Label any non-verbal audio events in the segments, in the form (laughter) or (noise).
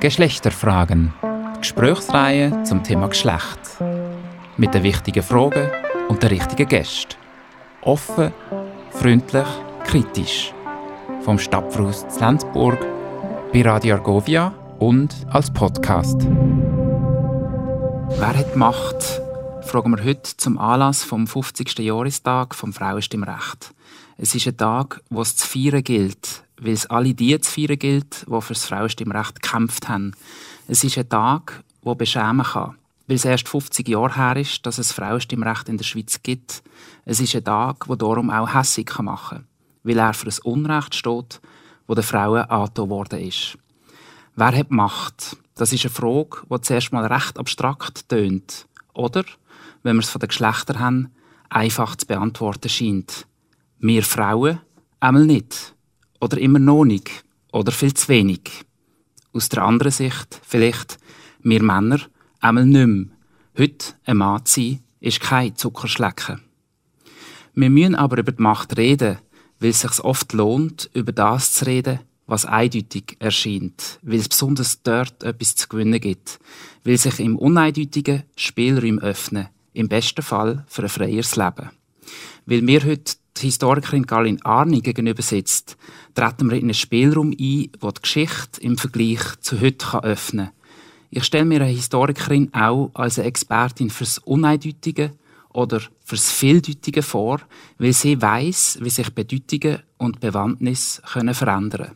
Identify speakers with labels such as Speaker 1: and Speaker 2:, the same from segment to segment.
Speaker 1: Geschlechterfragen. Gesprächsreihe zum Thema Geschlecht. Mit den wichtigen Fragen und den richtigen Gästen. Offen, freundlich, kritisch. Vom Stadtfluss Lenzburg bei Radio Argovia und als Podcast. Wer hat Macht? Fragen wir heute zum Anlass vom 50. Jahrestag vom Frauenstimmrecht. Es ist ein Tag, wo es zu feiern gilt, weil es alle die zu feiern gilt, die für das Frauenstimmrecht gekämpft haben. Es ist ein Tag, der beschämen kann, weil es erst 50 Jahre her ist, dass es Frauenstimmrecht in der Schweiz gibt. Es ist ein Tag, der darum auch hässig machen kann, weil er für ein Unrecht steht, wo den Frauen angetan worden ist. Wer hat Macht? Das ist eine Frage, die zuerst mal recht abstrakt tönt. Oder, wenn wir es von den Geschlechtern haben, einfach zu beantworten scheint. Wir Frauen? Einmal nicht. Oder immer noch nicht. Oder viel zu wenig. Aus der anderen Sicht vielleicht wir Männer einmal nicht mehr. Heute ein Mann zu sein, ist kein Zuckerschlecken. Wir müssen aber über die Macht reden, weil es sich oft lohnt, über das zu reden, was eindeutig erscheint, weil es besonders dort etwas zu gewinnen gibt, weil sich im Uneindeutigen Spielräume öffnen, im besten Fall für ein freieres Leben. Weil wir heute die Historikerin Galin Arni gegenüber sitzt, treten wir in einen Spielraum ein, der die Geschichte im Vergleich zu heute öffnen kann. Ich stelle mir eine Historikerin auch als eine Expertin fürs Uneindeutige oder fürs Vieldeutige vor, weil sie weiß, wie sich Bedeutungen und Bewandtnis können verändern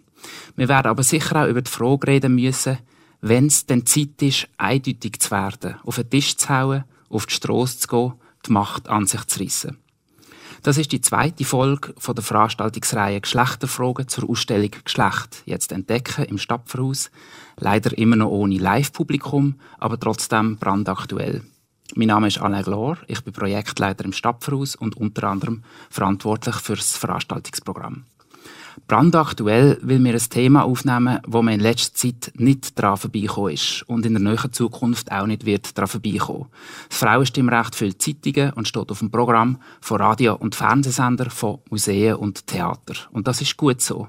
Speaker 1: Wir werden aber sicher auch über die Frage reden müssen, wenn es denn Zeit ist, eindeutig zu werden, auf den Tisch zu hauen, auf die Strasse zu gehen, die Macht an sich zu reissen. Das ist die zweite Folge von der Veranstaltungsreihe Geschlechterfragen zur Ausstellung Geschlecht jetzt entdecken im Stadtverhaus. Leider immer noch ohne Live-Publikum, aber trotzdem brandaktuell. Mein Name ist Alain Glor, ich bin Projektleiter im Stadtverhaus und unter anderem verantwortlich für das Veranstaltungsprogramm brandaktuell, weil wir ein Thema aufnehmen, wo man in letzter Zeit nicht daran vorbeikommen ist und in der nächsten Zukunft auch nicht wird daran vorbeikommen. Das Frauenstimmrecht füllt Zeitungen und steht auf dem Programm von Radio- und Fernsehsender, von Museen und Theater. Und das ist gut so.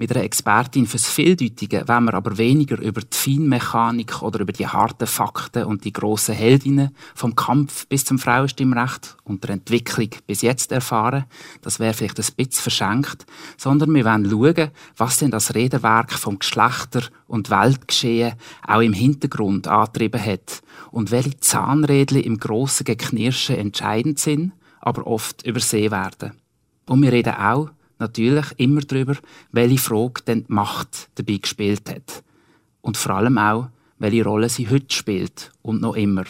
Speaker 1: Mit einer Expertin fürs Vieldeutige wollen wir aber weniger über die Feinmechanik oder über die harten Fakten und die grossen Heldinnen vom Kampf bis zum Frauenstimmrecht und der Entwicklung bis jetzt erfahren. Das wäre vielleicht ein bisschen verschenkt. Sondern wir wollen schauen, was denn das Redewerk vom Geschlechter- und Weltgeschehen auch im Hintergrund angetrieben hat und welche Zahnrädchen im grossen Geknirschen entscheidend sind, aber oft übersehen werden. Und wir reden auch natürlich immer darüber, welche Frage denn die Macht dabei gespielt hat. Und vor allem auch, welche Rolle sie heute spielt und noch immer.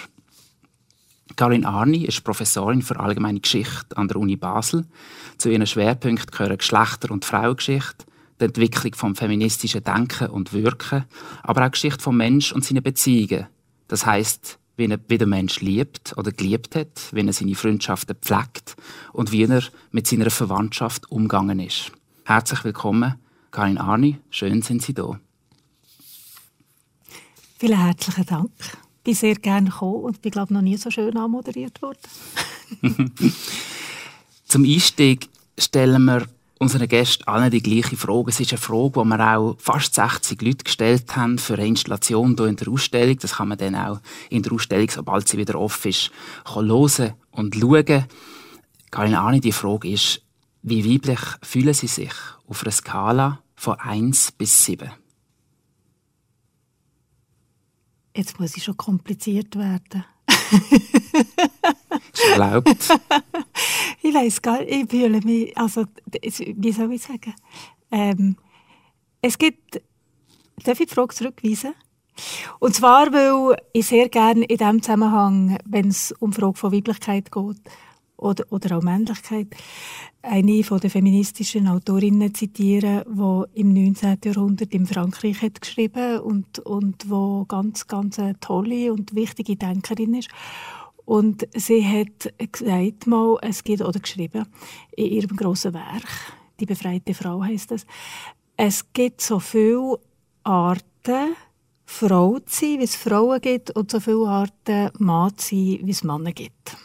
Speaker 1: Karin Arni ist Professorin für allgemeine Geschichte an der Uni Basel. Zu ihren Schwerpunkten gehören Geschlechter- und Frauengeschichte, die Entwicklung vom feministischen Denken und Wirken, aber auch Geschichte vom Mensch und seine Beziehungen. Das heißt wie, er, wie der Mensch liebt oder geliebt hat, wie er seine Freundschaften pflegt und wie er mit seiner Verwandtschaft umgegangen ist. Herzlich willkommen, Karin Arni. Schön sind Sie da.
Speaker 2: Vielen herzlichen Dank. Ich bin sehr gerne gekommen und bin, glaube noch nie so schön anmoderiert worden. (laughs)
Speaker 1: Zum Einstieg stellen wir unseren Gästen allen die gleiche Frage. Es ist eine Frage, die wir auch fast 60 Leute gestellt haben für eine Installation hier in der Ausstellung. Das kann man dann auch in der Ausstellung, sobald sie wieder offen ist, hören und schauen. Keine Ahnung, die Frage ist, wie weiblich fühlen Sie sich auf einer Skala von 1 bis 7?
Speaker 2: Jetzt muss ich schon kompliziert werden. (laughs)
Speaker 1: ist erlaubt. (laughs)
Speaker 2: ich weiß gar nicht, ich fühle mich, also, wie soll ich sagen? Ähm, es gibt, darf ich die Frage zurückweisen? Und zwar, weil ich sehr gerne in diesem Zusammenhang, wenn es um die Frage von Weiblichkeit geht, oder, oder auch Männlichkeit, eine von den feministischen Autorinnen zitieren, die im 19. Jahrhundert in Frankreich hat geschrieben und und wo ganz ganz eine tolle und wichtige Denkerin ist. Und sie hat gesagt mal, es gibt oder geschrieben in ihrem großen Werk, die befreite Frau heißt es, es gibt so viele Arten Frau zu sein, wie es Frauen gibt, und so viele Arten Mann zu sein, wie es Männer gibt.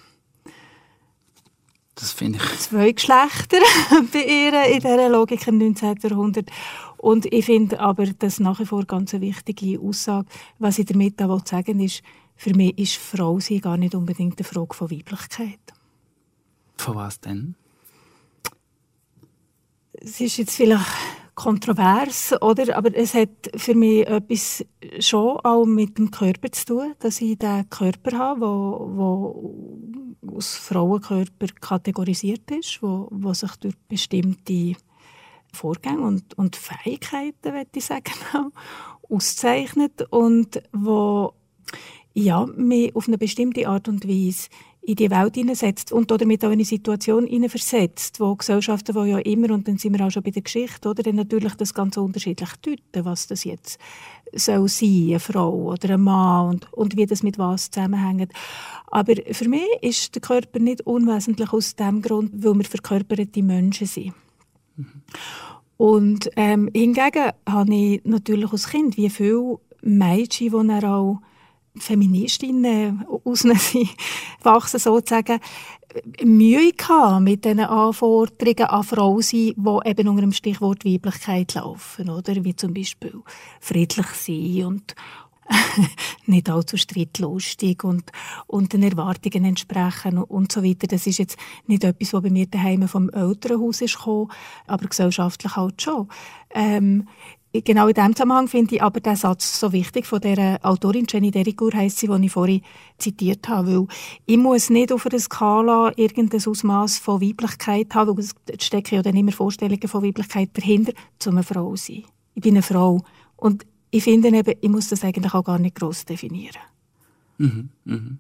Speaker 1: Das finde ich.
Speaker 2: Zwei Geschlechter (laughs) bei ihr in dieser Logik im 19. Jahrhundert. Und ich finde aber, das nach wie vor ganz eine wichtige Aussage, was ich damit auch sagen will, ist, für mich ist Frau sein gar nicht unbedingt eine Frage von Weiblichkeit.
Speaker 1: Von was denn?
Speaker 2: Es ist jetzt vielleicht kontrovers, oder? Aber es hat für mich etwas schon auch mit dem Körper zu tun, dass ich den Körper habe, wo, wo aus Frauenkörper kategorisiert ist, wo, wo sich durch bestimmte Vorgänge und, und Fähigkeiten, würde ich sagen, (laughs) auszeichnet und wo ja, mich auf eine bestimmte Art und Weise in die Welt hineinsetzt und damit auch in eine Situation hineinversetzt, wo Gesellschaften, die ja immer, und dann sind wir auch schon bei der Geschichte, oder, dann natürlich das ganz unterschiedlich deuten, was das jetzt soll sein, eine Frau oder ein Mann und, und wie das mit was zusammenhängt. Aber für mich ist der Körper nicht unwesentlich aus dem Grund, weil wir verkörperte Menschen sind. Mhm. Und ähm, hingegen habe ich natürlich als Kind, wie viele Mädchen, die er auch Feministinnen aus sind, wachsen sozusagen, Mühe gehabt mit diesen Anforderungen an Frauen sein, die eben unter dem Stichwort Weiblichkeit laufen, oder? Wie zum Beispiel friedlich sein und (laughs) nicht allzu streitlustig und, und den Erwartungen entsprechen und so weiter. Das ist jetzt nicht etwas, was bei mir daheim vom Elternhaus ist gekommen, aber gesellschaftlich halt schon. Ähm, genau in diesem Zusammenhang finde ich aber den Satz so wichtig von der Autorin Jenny Dericourt heisst sie, die ich vorhin zitiert habe, weil ich muss nicht auf einer Skala irgendein Ausmaß von Weiblichkeit haben, weil es stecken ja dann immer Vorstellungen von Weiblichkeit dahinter, um eine Frau zu sein. Ich bin eine Frau und ich finde eben, ich muss das eigentlich auch gar nicht gross definieren.
Speaker 1: Mhm, mhm.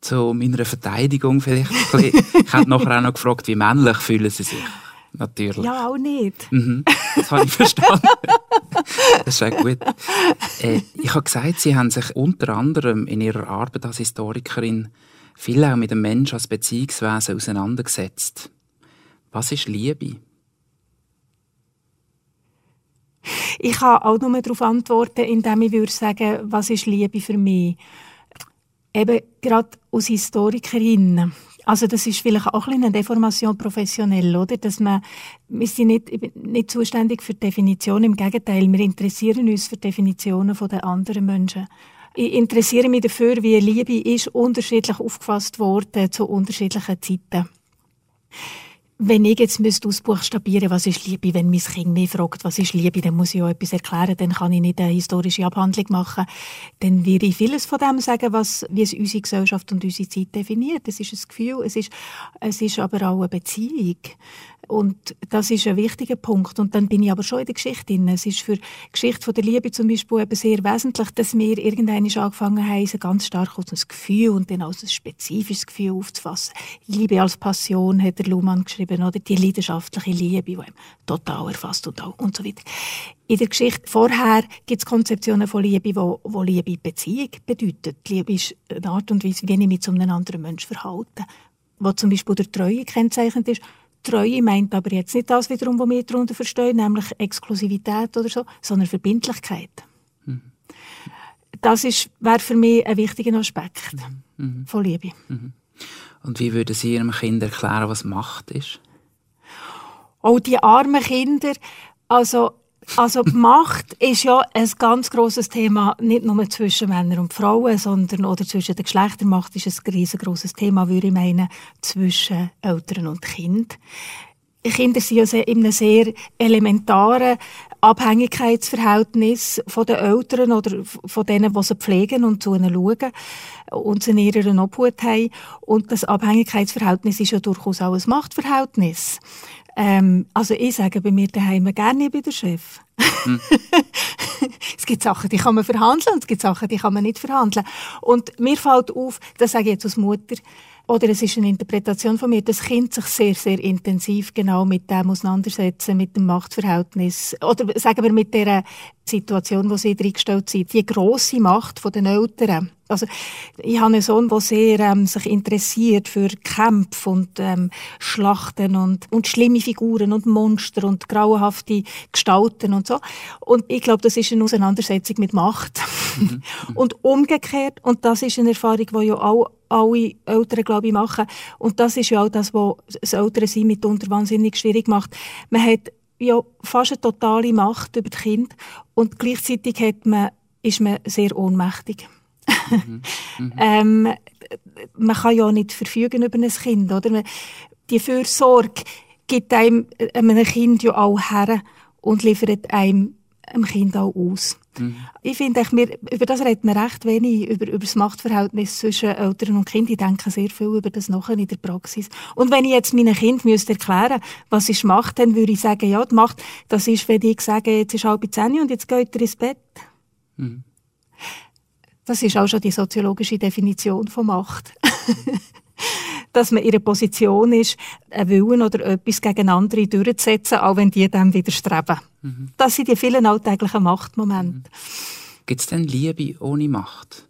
Speaker 1: Zu meiner Verteidigung vielleicht. ich habe nachher auch noch gefragt, wie männlich fühlen Sie sich? Natürlich.
Speaker 2: Ja, auch nicht.
Speaker 1: Mhm, das habe ich (laughs) verstanden. das ist auch gut. Äh, ich habe gesagt, Sie haben sich unter anderem in Ihrer Arbeit als Historikerin viel auch mit dem Menschen als Beziehungswesen auseinandergesetzt. Was ist Liebe?
Speaker 2: Ich kann auch nur darauf antworten, indem ich würde sagen, was ist Liebe für mich? Eben gerade als Historikerin also das ist vielleicht auch ein eine Deformation professionell, oder? Dass man, wir sind nicht, nicht zuständig für Definitionen, im Gegenteil, wir interessieren uns für Definitionen der anderen Menschen. Ich interessiere mich dafür, wie Liebe ist unterschiedlich aufgefasst worden zu unterschiedlichen Zeiten wenn ich jetzt müsste ausbuchstabieren was ist Liebe, wenn mein Kind mich fragt, was ist Liebe, dann muss ich auch etwas erklären, dann kann ich nicht eine historische Abhandlung machen. Dann würde ich vieles von dem sagen, was, wie es unsere Gesellschaft und unsere Zeit definiert. Es ist ein Gefühl, es ist, es ist aber auch eine Beziehung. Und das ist ein wichtiger Punkt. Und dann bin ich aber schon in der Geschichte drin. Es ist für die Geschichte der Liebe zum Beispiel eben sehr wesentlich, dass wir irgendwann angefangen haben, so ganz stark aus Gefühl und dann als ein spezifisches Gefühl aufzufassen. Liebe als Passion hat der Luhmann geschrieben, oder die leidenschaftliche Liebe, die ihm total erfasst und, auch, und so weiter. In der Geschichte vorher gibt es Konzeptionen von Liebe, wo, wo Liebe Beziehung bedeutet. Liebe ist eine Art und Weise, wie ich mich zu einem anderen Menschen verhalte. Wo zum Beispiel der Treue kennzeichnet ist, Treue meint aber jetzt nicht das wiederum, was wir darunter verstehen, nämlich Exklusivität oder so, sondern Verbindlichkeit. Mhm. Das wäre für mich ein wichtiger Aspekt mhm. mhm. von Liebe. Mhm.
Speaker 1: Und wie würden Sie Ihrem Kind erklären, was Macht ist?
Speaker 2: Oh, die armen Kinder. Also, also (laughs) Macht ist ja ein ganz großes Thema, nicht nur zwischen Männern und Frauen, sondern oder zwischen den Geschlechtern. Macht ist ein riesengroßes Thema, würde ich meinen, zwischen Eltern und Kind. Kinder sind ja in einem sehr elementaren Abhängigkeitsverhältnis von den Eltern oder von denen, die sie pflegen und zu ihnen schauen und sie in ihrer Obhut haben. Und das Abhängigkeitsverhältnis ist ja durchaus auch ein Machtverhältnis. Ähm, also ich sage bei mir daheim gerne bei der Chef. Hm. (laughs) es gibt Sachen, die kann man verhandeln und es gibt Sachen, die kann man nicht verhandeln. Und mir fällt auf, das sage ich jetzt als Mutter, oder es ist eine Interpretation von mir, das Kind sich sehr, sehr intensiv genau mit dem auseinandersetzen, mit dem Machtverhältnis. Oder sagen wir mit der Situation, wo sie reingestellt sind. Die grosse Macht der Eltern. Also, ich habe einen Sohn, der sehr ähm, sich interessiert für Kämpfe und ähm, Schlachten und, und schlimme Figuren und Monster und grauenhafte Gestalten und so. Und ich glaube, das ist eine Auseinandersetzung mit Macht. Mhm. (laughs) und umgekehrt, und das ist eine Erfahrung, die ja auch alle Eltern, glaube ich, machen. Und das ist ja auch das, was das Elternsein mitunter wahnsinnig schwierig macht. Man hat ja fast eine totale Macht über das Kind und gleichzeitig hat man, ist man sehr ohnmächtig. Mhm. Mhm. ähm, man kann ja nicht verfügen über ein Kind, oder? Die Fürsorge gibt einem, einem Kind ja auch her und liefert einem dem Kind auch aus. Mhm. Ich finde, über das redet man recht wenig, über, über das Machtverhältnis zwischen Eltern und Kind. Ich denke sehr viel über das nachher in der Praxis. Und wenn ich jetzt meinem Kind müsste erklären was ist Macht, dann würde ich sagen, ja, die Macht, das ist, wenn ich sage, jetzt ist halb zehn und jetzt geht er ins Bett. Mhm. Das ist auch schon die soziologische Definition von Macht. (laughs) dass man in einer Position ist, einen Willen oder etwas gegen andere durchzusetzen, auch wenn die dem widerstreben. Mhm. Das sind die vielen alltäglichen Machtmomente. Mhm.
Speaker 1: Gibt es denn Liebe ohne Macht?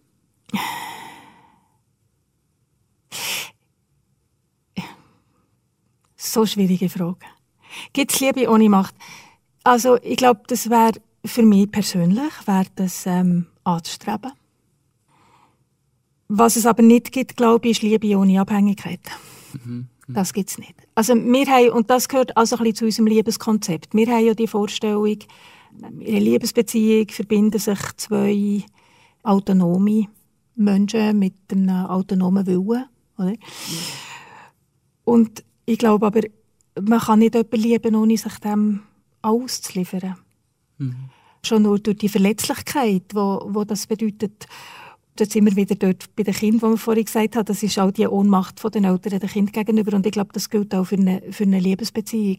Speaker 2: So schwierige Frage. Gibt es Liebe ohne Macht? Also ich glaube, das wäre für mich persönlich wäre das ähm, anzustreben. Was es aber nicht gibt, glaube ich, ist Liebe ohne Abhängigkeit. Mhm. Das gibt es nicht. Also wir haben, und das gehört also ein bisschen zu unserem Liebeskonzept. Wir haben ja die Vorstellung, in einer Liebesbeziehung verbinden sich zwei autonome Menschen mit einem autonomen Willen. Oder? Und ich glaube aber, man kann nicht jemanden lieben, ohne sich dem auszuliefern. Mhm. Schon nur durch die Verletzlichkeit, die wo, wo das bedeutet. Dort sind wir wieder dort bei den Kindern, wo wir vorhin gesagt haben, das ist auch die Ohnmacht der Eltern den Kind gegenüber. Und ich glaube, das gilt auch für eine, für eine Liebesbeziehung.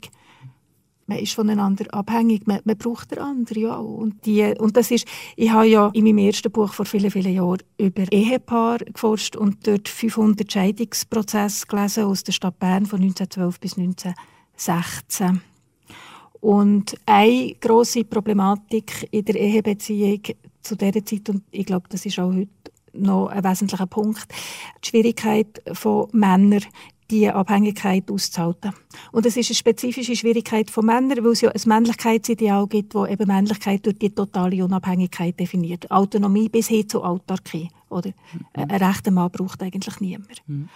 Speaker 2: Man ist voneinander abhängig, man, man braucht den anderen, ja. Und, die, und das ist, ich habe ja in meinem ersten Buch vor vielen, vielen Jahren über Ehepaar geforscht und dort 500 Scheidungsprozesse gelesen aus der Stadt Bern von 1912 bis 1916. Und eine grosse Problematik in der Ehebeziehung zu dieser Zeit, und ich glaube, das ist auch heute noch ein wesentlicher Punkt, die Schwierigkeit von Männern, diese Abhängigkeit auszuhalten. Und es ist eine spezifische Schwierigkeit von Männern, weil es ja ein Männlichkeitsideal gibt, wo eben Männlichkeit durch die totale Unabhängigkeit definiert. Autonomie bis hin zur Autarkie. Oder? Mhm. Ein rechter Mann braucht eigentlich niemand. Mhm.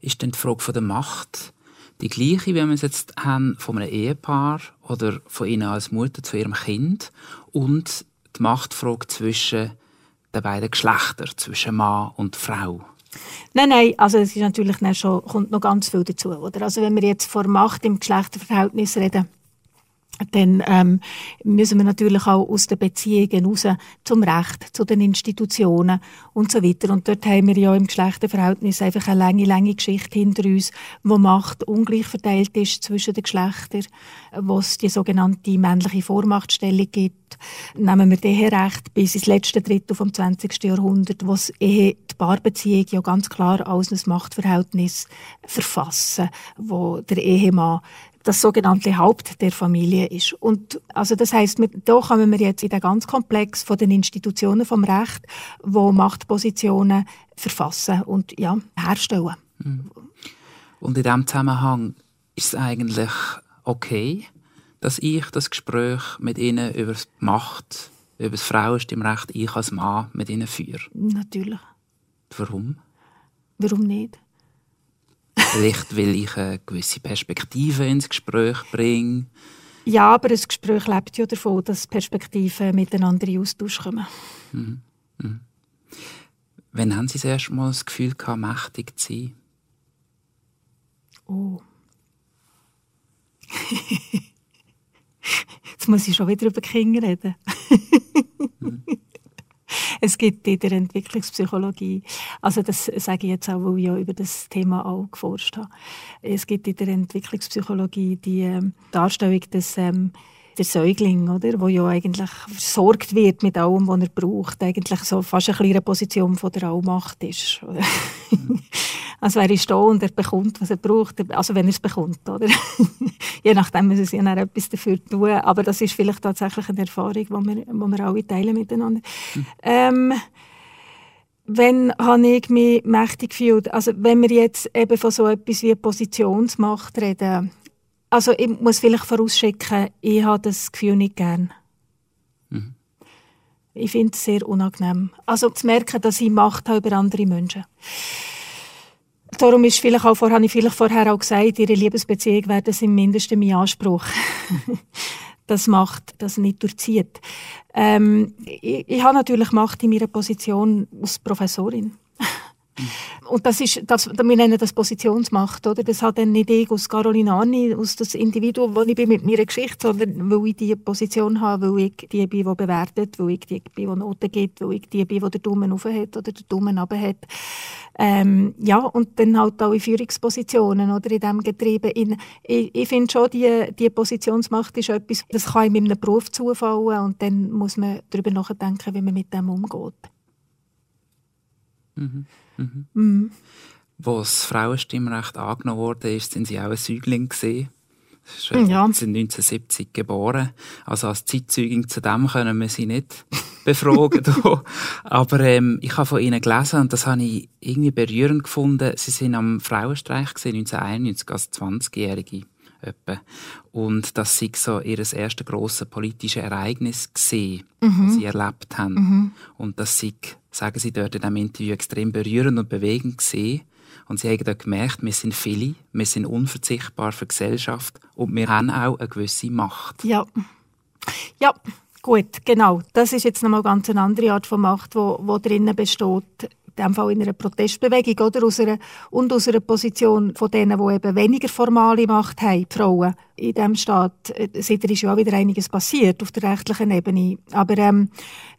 Speaker 1: Ist denn die Frage der Macht die gleiche, wie wir es jetzt haben von einem Ehepaar oder von ihnen als Mutter zu ihrem Kind und die Machtfrage zwischen den beiden Geschlechtern, zwischen Mann und Frau?
Speaker 2: Nein, nein, also es ist natürlich schon, kommt noch ganz viel dazu. Oder? Also wenn wir jetzt vor Macht im Geschlechterverhältnis reden, dann ähm, müssen wir natürlich auch aus den Beziehungen raus zum Recht, zu den Institutionen und so weiter. Und dort haben wir ja im Geschlechterverhältnis einfach eine lange, lange Geschichte hinter uns, wo Macht ungleich verteilt ist zwischen den Geschlechtern, wo es die sogenannte männliche Vormachtstellung gibt. Nehmen wir den Recht bis ins letzte Drittel vom 20. Jahrhundert, wo es Ehe, die Paarbeziehung ja ganz klar als ein Machtverhältnis verfassen, wo der Ehemann das sogenannte Haupt der Familie ist. Und also das heißt, da kommen wir jetzt in den ganz Komplex von den Institutionen vom Recht, wo Machtpositionen verfassen und ja herstellen. Mhm.
Speaker 1: Und in diesem Zusammenhang ist es eigentlich okay, dass ich das Gespräch mit Ihnen über Macht, über das Frauenstimmrecht, ich als Mann mit Ihnen führe?
Speaker 2: Natürlich.
Speaker 1: Warum?
Speaker 2: Warum nicht?
Speaker 1: Vielleicht, weil ich eine gewisse Perspektive ins Gespräch bringe.
Speaker 2: Ja, aber ein Gespräch lebt ja davon, dass Perspektiven miteinander in Austausch kommen. Mhm.
Speaker 1: Mhm. Wann haben Sie das erste Mal das Gefühl gehabt, mächtig zu sein?
Speaker 2: Oh. (laughs) Jetzt muss ich schon wieder über Kinder reden. mhm. Es gibt in der Entwicklungspsychologie, also das sage ich jetzt auch, weil ich ja über das Thema auch geforscht habe, es gibt in der Entwicklungspsychologie die ähm, Darstellung des ähm, der Säugling, oder, wo ja eigentlich versorgt wird mit allem, was er braucht, eigentlich so fast eine kleine Position von der Allmacht ist. (laughs) Also er ist da und er bekommt, was er braucht, also wenn er es bekommt, oder? (laughs) Je nachdem müssen sie ja dann etwas dafür tun, aber das ist vielleicht tatsächlich eine Erfahrung, die wir, die wir alle teilen miteinander. Mhm. Ähm, wenn habe ich mich mächtig gefühlt? Also wenn wir jetzt eben von so etwas wie Positionsmacht reden, also ich muss vielleicht vorausschicken, ich habe das Gefühl nicht gern. Ich finde es sehr unangenehm. Also zu merken, dass ich Macht habe über andere Menschen darum ist vielleicht auch vor, habe ich vielleicht vorher auch gesagt, ihre Liebesbeziehung wäre das im mein Anspruch. (laughs) das Macht das nicht durchzieht. Ähm, ich, ich habe natürlich Macht in meiner Position als Professorin. Und das ist, das, wir nennen das Positionsmacht, oder? Das hat dann nicht ich aus Caroline Arni, aus das Individuum, wo ich bin mit meiner Geschichte, sondern weil ich diese Position habe, weil ich die bin, die bewertet, weil ich die bin, die Noten gibt, weil ich die bin, die den Daumen rauf hat oder den Daumen runter hat. Ähm, ja, und dann halt auch in Führungspositionen, oder? In diesem Getriebe. In, ich, ich finde schon, die, die Positionsmacht ist etwas, das kann in einem Beruf zufallen und dann muss man darüber nachdenken, wie man mit dem umgeht.
Speaker 1: Mhm. Mhm. Mhm. Wo das Frauenstimmrecht angenommen wurde, sind sie auch ein Säugling gesehen. Sie ja. sind 1970 geboren. Also als Zeitzeugin zu dem können wir sie nicht (laughs) befragen. Aber ähm, ich habe von ihnen gelesen und das habe ich irgendwie berührend gefunden. Sie sind am Frauenstreich gesehen, 1991 als 20-Jährige. Und das sei so ihr erstes grosses politisches Ereignis gesehen, mhm. das sie erlebt haben. Mhm. Und das sei sagen sie dort in diesem Interview, extrem berührend und bewegend gesehen. Und sie haben dort gemerkt, wir sind viele, wir sind unverzichtbar für die Gesellschaft und wir haben auch eine gewisse Macht.
Speaker 2: Ja, ja gut, genau. Das ist jetzt nochmal ganz eine andere Art von Macht, die drinnen besteht dem Fall in einer Protestbewegung oder aus einer, und aus einer Position von denen, die eben weniger formale Macht haben, die Frauen in diesem Staat. Seitdem ist ja auch wieder einiges passiert auf der rechtlichen Ebene. Aber ähm,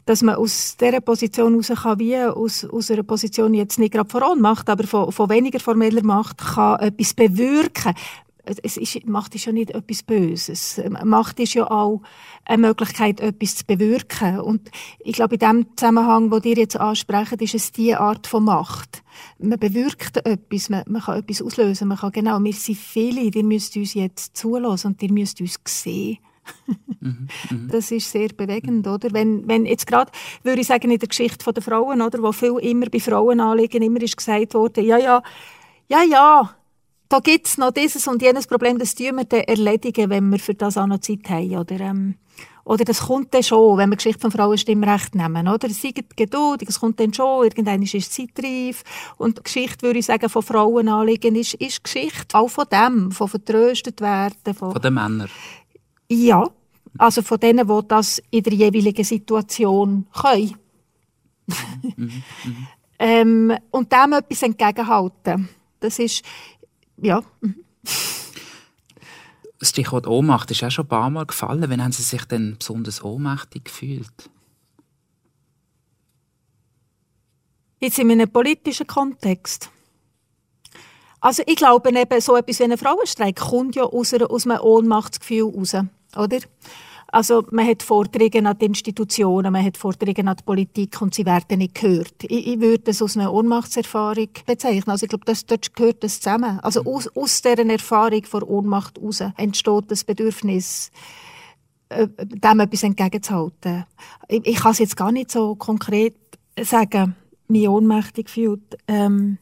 Speaker 2: dass man aus dieser Position heraus kann, wie aus, aus einer Position jetzt nicht gerade von Ohnmacht, aber von, von weniger formeller Macht, kann etwas bewirken es ist, Macht ist ja nicht etwas Böses. Macht ist ja auch eine Möglichkeit, etwas zu bewirken. Und ich glaube, in dem Zusammenhang, wo dir jetzt ansprechen, ist es die Art von Macht. Man bewirkt etwas, man, man kann etwas auslösen, man kann genau, wir sind viele, ihr müsst uns jetzt zulassen und ihr müsst uns sehen. Mhm, mhm, das ist sehr bewegend, oder? Wenn, wenn jetzt gerade, würde ich sagen, in der Geschichte der Frauen, oder, wo viel immer bei Frauen anliegen, immer ist gesagt worden, ja, ja, ja, ja, da gibt es noch dieses und jenes Problem, das tun wir dann erledigen, wenn wir für das auch noch Zeit haben. Oder, ähm, oder das kommt dann schon, wenn wir Geschichte vom Frauenstimmrecht nehmen. Oder? Es ist geduldig, es kommt dann schon, irgendwann ist es zeitreif. Und die Geschichte, würde ich sagen, von Frauenanliegen ist, ist Geschichte auch von dem, von vertröstet werden.
Speaker 1: Von, von den Männern?
Speaker 2: Ja, also von denen, die das in der jeweiligen Situation können. Mhm, mhm. (laughs) ähm, und dem etwas entgegenhalten. Das ist, ja.
Speaker 1: Das Stichwort Ohnmacht ist auch schon ein paar Mal gefallen. Wann haben Sie sich denn besonders ohnmächtig gefühlt?
Speaker 2: Jetzt in einem politischen Kontext. Also ich glaube, eben so etwas wie ein Frauenstreik kommt ja aus, aus einem Ohnmachtsgefühl raus, oder? Also man hat Forderungen an die Institutionen, man hat Forderungen an die Politik und sie werden nicht gehört. Ich, ich würde das aus einer Ohnmachtserfahrung bezeichnen. Also ich glaube, das, dort gehört das zusammen. Also mhm. aus, aus dieser Erfahrung von Ohnmacht heraus entsteht das Bedürfnis, äh, dem etwas entgegenzuhalten. Ich, ich kann es jetzt gar nicht so konkret sagen, mich ohnmächtig fühlt. Ähm,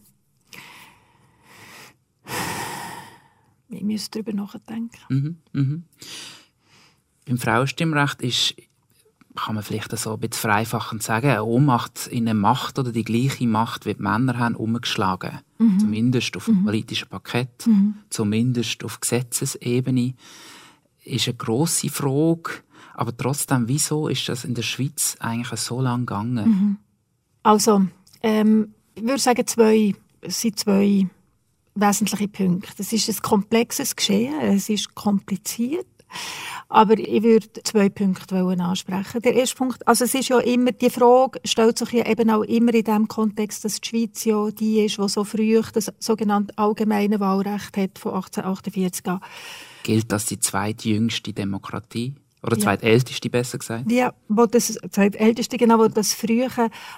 Speaker 2: ich muss darüber nachdenken.
Speaker 1: Mhm, mhm. Beim Frauenstimmrecht ist, kann man vielleicht so ein bisschen vereinfachend sagen, eine Ohnmacht in eine Macht oder die gleiche Macht, wie die Männer haben, umgeschlagen. Mhm. Zumindest auf dem mhm. politischen Parkett, mhm. zumindest auf Gesetzesebene. Ist eine grosse Frage. Aber trotzdem, wieso ist das in der Schweiz eigentlich so lange gegangen? Mhm.
Speaker 2: Also, ähm, ich würde sagen, zwei, es sind zwei wesentliche Punkte. Es ist ein komplexes Geschehen, es ist kompliziert. Aber ich würde zwei Punkte ansprechen. Der erste Punkt, also es ist ja immer, die Frage stellt sich ja eben auch immer in dem Kontext, dass die Schweiz ja die ist, die so früh das sogenannte allgemeine Wahlrecht hat von 1848 an.
Speaker 1: Gilt das die zweitjüngste Demokratie? Oder zweitälteste, besser gesagt?
Speaker 2: Ja, wo das zweitälteste, genau, wo das frühe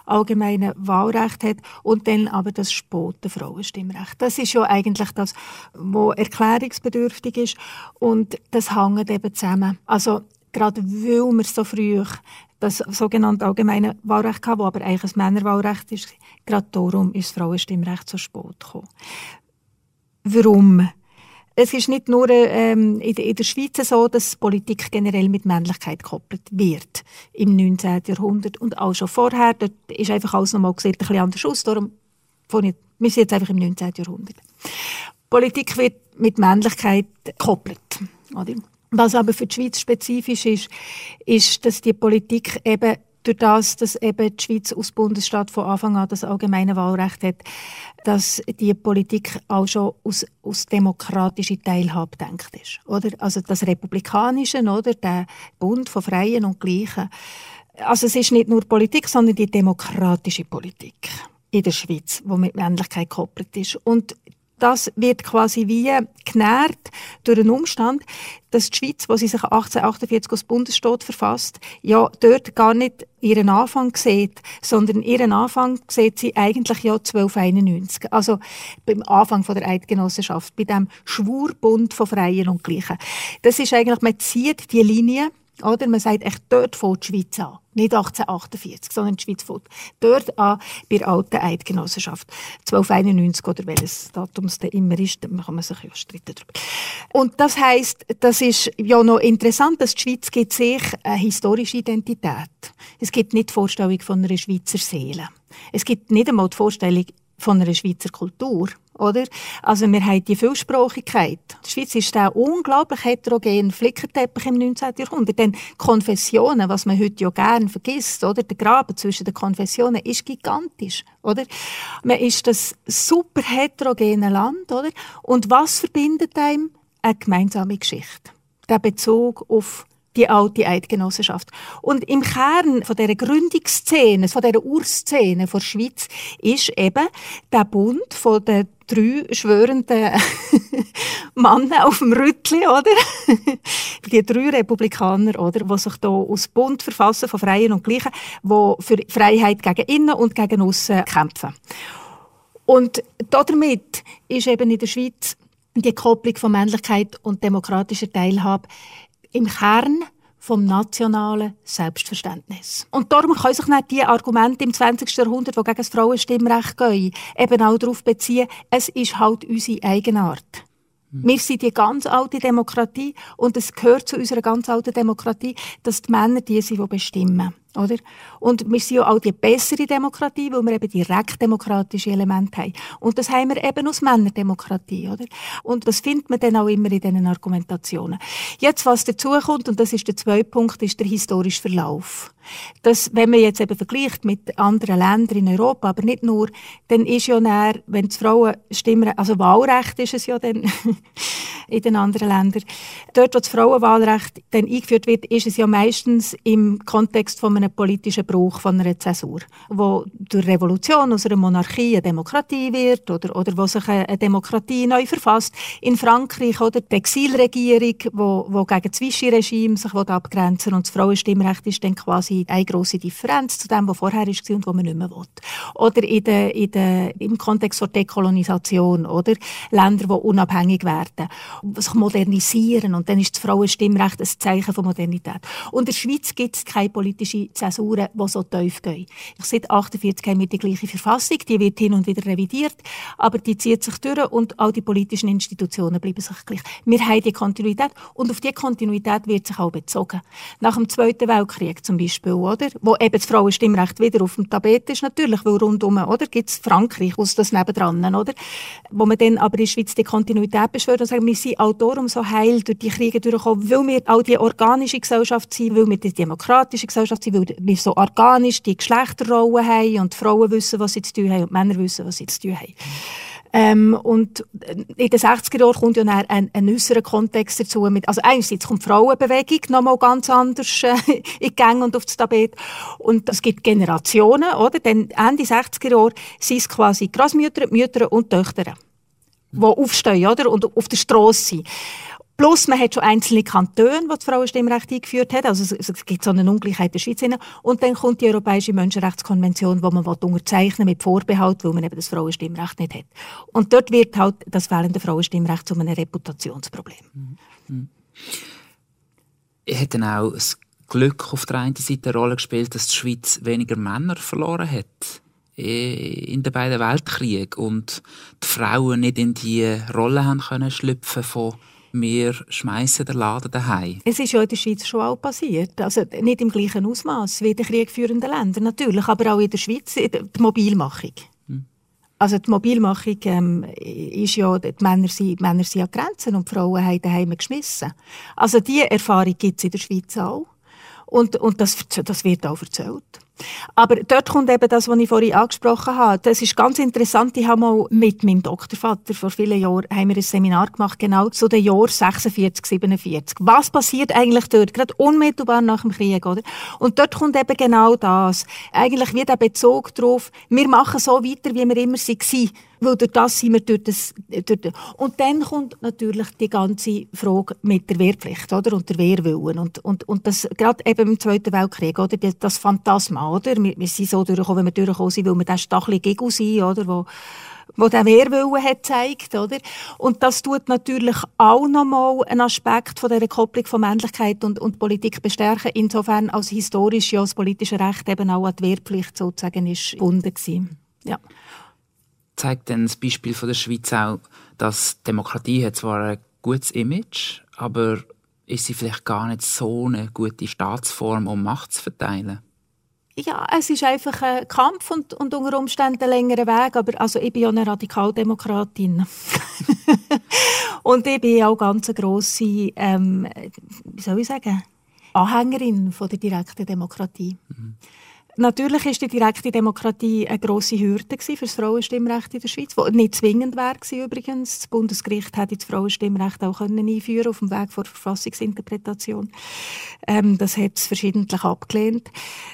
Speaker 2: allgemeine Wahlrecht hat und dann aber das späte Frauenstimmrecht. Das ist ja eigentlich das, was erklärungsbedürftig ist und das hängt eben zusammen. Also gerade weil wir so früh das sogenannte allgemeine Wahlrecht hatten, das aber eigentlich ein Männerwahlrecht ist, gerade darum ist das Frauenstimmrecht so spät gekommen. Warum? Es ist nicht nur ähm, in, in, der Schweiz so, dass Politik generell mit Männlichkeit gekoppelt wird im 19. Jahrhundert und auch schon vorher. Dort ist einfach alles nochmal gesehen, ein bisschen anders aus. Darum, vorhin Wir sind jetzt einfach im 19. Jahrhundert. Politik wird mit Männlichkeit gekoppelt. Oder? Was aber für die Schweiz spezifisch ist, ist, dass die Politik eben durch das, dass eben die Schweiz als Bundesstaat von Anfang an das allgemeine Wahlrecht hat, dass die Politik auch schon aus, aus demokratischer Teilhabe denkt ist, oder? Also das Republikanische, oder? Der Bund von Freien und Gleichen. Also es ist nicht nur Politik, sondern die demokratische Politik in der Schweiz, wo mit Männlichkeit gekoppelt ist. Und das wird quasi wie genährt durch den Umstand, dass die Schweiz, wo sie sich 1848 als Bundesstaat verfasst, ja dort gar nicht ihren Anfang sieht, sondern ihren Anfang sieht sie eigentlich ja 1291. Also beim Anfang von der Eidgenossenschaft, bei dem Schwurbund von Freien und Gleichen. Das ist eigentlich, man zieht die Linie oder? Man sagt echt, dort fängt die Schweiz an. Nicht 1848, sondern die Schweiz fängt dort an, bei der alten Eidgenossenschaft. 1291 oder welches Datum es dann immer ist, da kann man sich ja streiten darüber. Und das heisst, das ist ja noch interessant, dass die Schweiz gibt sich eine historische Identität. Es gibt nicht die Vorstellung von einer Schweizer Seele. Es gibt nicht einmal die Vorstellung von einer Schweizer Kultur. Oder? Also wir haben die Vielsprachigkeit. Die Schweiz ist auch unglaublich heterogen Flickenteppich im 19. Jahrhundert. Denn Konfessionen, was man heute ja gerne vergisst, oder? Der Graben zwischen den Konfessionen ist gigantisch, oder? Man ist das super heterogene Land, oder? Und was verbindet einem? Eine gemeinsame Geschichte. Der Bezug auf die alte Eidgenossenschaft. Und im Kern von der Gründungsszene, von der Urszene der Schweiz ist eben der Bund von den drei schwörenden (laughs) Männer auf dem Rüttli, oder? (laughs) die drei Republikaner, oder? Die sich hier aus Bund verfassen von Freien und Gleichen, die für Freiheit gegen innen und gegen aussen kämpfen. Und damit ist eben in der Schweiz die Kopplung von Männlichkeit und demokratischer Teilhabe im Kern vom nationalen Selbstverständnis. Und darum können sich nicht die Argumente im 20. Jahrhundert, die gegen das Frauenstimmrecht gehen, eben auch darauf beziehen, es ist halt unsere Eigenart. Mhm. Wir sind die ganz alte Demokratie und es gehört zu unserer ganz alten Demokratie, dass die Männer die sind, die bestimmen. Oder? Und wir sind ja auch die bessere Demokratie, weil wir eben direkt demokratische Elemente haben. Und das haben wir eben aus Männerdemokratie. Oder? Und das findet man dann auch immer in diesen Argumentationen. Jetzt, was dazu kommt, und das ist der zweite Punkt, ist der historische Verlauf. Das, wenn man jetzt eben vergleicht mit anderen Ländern in Europa, aber nicht nur, dann ist ja näher, wenn die Frauen stimmen, also Wahlrecht ist es ja dann (laughs) in den anderen Ländern. Dort, wo das Frauenwahlrecht dann eingeführt wird, ist es ja meistens im Kontext von einem politischen Brauch von einer Zäsur, wo durch Revolution aus einer Monarchie eine Demokratie wird oder, oder wo sich eine Demokratie neu verfasst. In Frankreich oder die Exilregierung, wo, wo gegen das Vichy-Regime sich abgrenzen und das Frauenstimmrecht ist dann quasi eine grosse Differenz zu dem, was vorher war und was man nicht mehr will. Oder in der, in der, im Kontext der Dekolonisation, oder? Länder, die unabhängig werden, sich modernisieren und dann ist das Frauenstimmrecht ein Zeichen von Modernität. Und in der Schweiz gibt es keine politische Zäsuren, die so tief gehen. Seit 1948 haben wir die gleiche Verfassung, die wird hin und wieder revidiert, aber die zieht sich durch und all die politischen Institutionen bleiben sich gleich. Wir haben die Kontinuität und auf diese Kontinuität wird sich auch bezogen. Nach dem Zweiten Weltkrieg zum Beispiel, oder? Wo eben das Frauenstimmrecht wieder auf dem Tapet ist, natürlich, weil rundum, oder? Gibt es Frankreich, aus das nebendran, oder? Wo man dann aber in der Schweiz die Kontinuität beschwört und sagt, wir sind auch darum so heil durch die Kriege durchgekommen, weil wir auch die organische Gesellschaft sind, weil wir die demokratische Gesellschaft sind, weil wir so organisch die Geschlechterrollen haben und die Frauen wissen, was sie zu tun haben und die Männer wissen, was sie zu tun haben. Ähm, und in den 60er Jahren kommt ja ein, ein äußerer Kontext dazu. Mit, also einerseits kommt die Frauenbewegung nochmal ganz anders äh, (laughs) in Gänge und auf das Tapet. Und es gibt Generationen, oder? Denn Ende 60er Jahre sind es quasi Großmütter, Mütter und Töchter, die aufstehen, oder? Und auf der Straße sind. Plus, man hat schon einzelne Kantone, die das Frauenstimmrecht eingeführt hat. Also, es gibt so eine Ungleichheit in der Schweiz. Und dann kommt die Europäische Menschenrechtskonvention, die man unterzeichnen mit Vorbehalt, weil man eben das Frauenstimmrecht nicht hat. Und dort wird halt das fehlende Frauenstimmrecht zu einem Reputationsproblem. Mhm.
Speaker 1: Hat dann auch das Glück auf der einen Seite eine Rolle gespielt, dass die Schweiz weniger Männer verloren hat? in den beiden Weltkriegen und die Frauen nicht in die Rolle haben können schlüpfen von wir schmeißen den Laden daheim.
Speaker 2: Es ist ja in der Schweiz schon auch passiert. Also nicht im gleichen Ausmaß wie in den kriegführenden Ländern, natürlich, aber auch in der Schweiz die Mobilmachung. Hm. Also die Mobilmachung ähm, ist ja, die Männer sind, Männer sind an Grenzen und die Frauen haben daheim geschmissen. Also diese Erfahrung gibt es in der Schweiz auch. Und, und das, das wird auch erzählt. Aber dort kommt eben das, was ich vorhin angesprochen habe. Das ist ganz interessant. Ich habe mal mit meinem Doktorvater vor vielen Jahren haben wir ein Seminar gemacht, genau zu den Jahren 46, 47. Was passiert eigentlich dort? Gerade unmittelbar nach dem Krieg, oder? Und dort kommt eben genau das. Eigentlich wie der Bezug darauf, wir machen so weiter, wie wir immer waren. Weil durch das sind wir durch das, durch das. Und dann kommt natürlich die ganze Frage mit der Wehrpflicht, oder? Und der Wehrwillen. Und, und, und das, gerade eben im Zweiten Weltkrieg, oder? Das Phantasma, oder? Wir, wir sind so durchgekommen, wenn wir durchgekommen sind, weil wir den Stachel gegen sind, oder? Wo, wo der Wehrwillen hat gezeigt, oder? Und das tut natürlich auch nochmal einen Aspekt von der Kopplung von Männlichkeit und, und Politik bestärken. Insofern als historisch ja das politische Recht eben auch an die Wehrpflicht sozusagen ist gebunden gewesen. Ja
Speaker 1: zeigt dann das Beispiel von der Schweiz auch, dass Demokratie hat zwar ein gutes Image, aber ist sie vielleicht gar nicht so eine gute Staatsform, um Macht zu verteilen?
Speaker 2: Ja, es ist einfach ein Kampf und, und unter Umständen ein längerer Weg, aber also ich bin ja eine Radikaldemokratin. (laughs) und ich bin auch ganz eine grosse, ähm, wie soll ich sagen, Anhängerin von der direkten Demokratie. Mhm. Natürlich ist die direkte Demokratie eine grosse Hürde für das Frauenstimmrecht in der Schweiz, die nicht zwingend wäre übrigens. Das Bundesgericht hätte das Frauenstimmrecht auch können einführen auf dem Weg vor Verfassungsinterpretation. Ähm, das hat es verschiedentlich abgelehnt.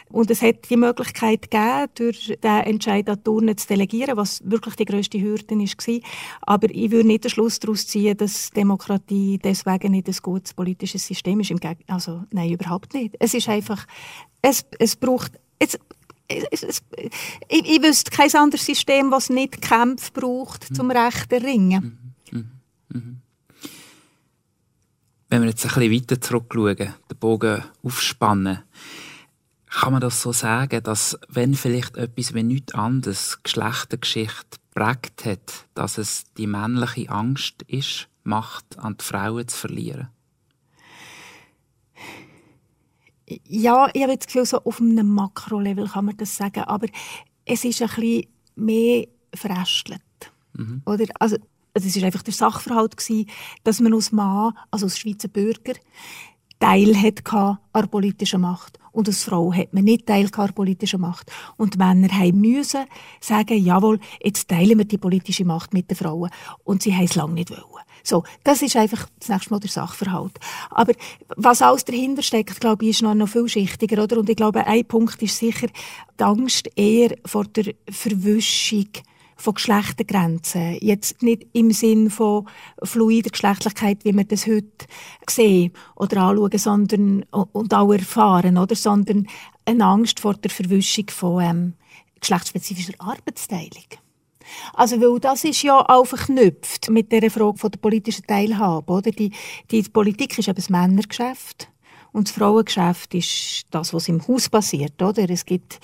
Speaker 2: Und es hat die Möglichkeit gegeben, durch den Entscheid an Turnen zu delegieren, was wirklich die grösste Hürde war. Aber ich würde nicht den Schluss daraus ziehen, dass Demokratie deswegen nicht ein gutes politisches System ist. Also, nein, überhaupt nicht. Es ist einfach, es, es braucht Jetzt, es, es, ich, ich wüsste kein anderes System, das nicht Kämpfe braucht, mhm. zum Recht erringen. Mhm. Mhm. mhm.
Speaker 1: Wenn wir jetzt ein bisschen weiter zurückschauen, den Bogen aufspannen, kann man das so sagen, dass wenn vielleicht etwas wie nichts anderes Geschlechtergeschichte prägt hat, dass es die männliche Angst ist, Macht an die Frauen zu verlieren?
Speaker 2: Ja, ich habe das Gefühl, so auf einem Makrolevel kann man das sagen, aber es ist ein bisschen mehr verästelt. Mhm. Oder? Also, es war einfach der Sachverhalt, gewesen, dass man als Mann, also als Schweizer Bürger, Teil hat an der politischen Macht. Und als Frau hat man nicht Teil an der politischen Macht. Und Männer haben müssen sagen, jawohl, jetzt teilen wir die politische Macht mit den Frauen. Und sie haben es lange nicht wollen. So, das ist einfach das nächste Mal der Sachverhalt. Aber was alles dahinter steckt, glaube ich, ist noch, noch viel schichtiger, oder? Und ich glaube, ein Punkt ist sicher die Angst eher vor der Verwischung von Geschlechtergrenzen. Jetzt nicht im Sinn von fluider Geschlechtlichkeit, wie wir das heute sehen oder anschauen, sondern, und auch erfahren, oder? Sondern eine Angst vor der Verwischung von ähm, geschlechtsspezifischer Arbeitsteilung. Also, weil das ist ja auch verknüpft mit der Frage von der politischen Teilhabe, oder? Die, die Politik ist eben das Männergeschäft und das Frauengeschäft ist das, was im Haus passiert, oder? Es gibt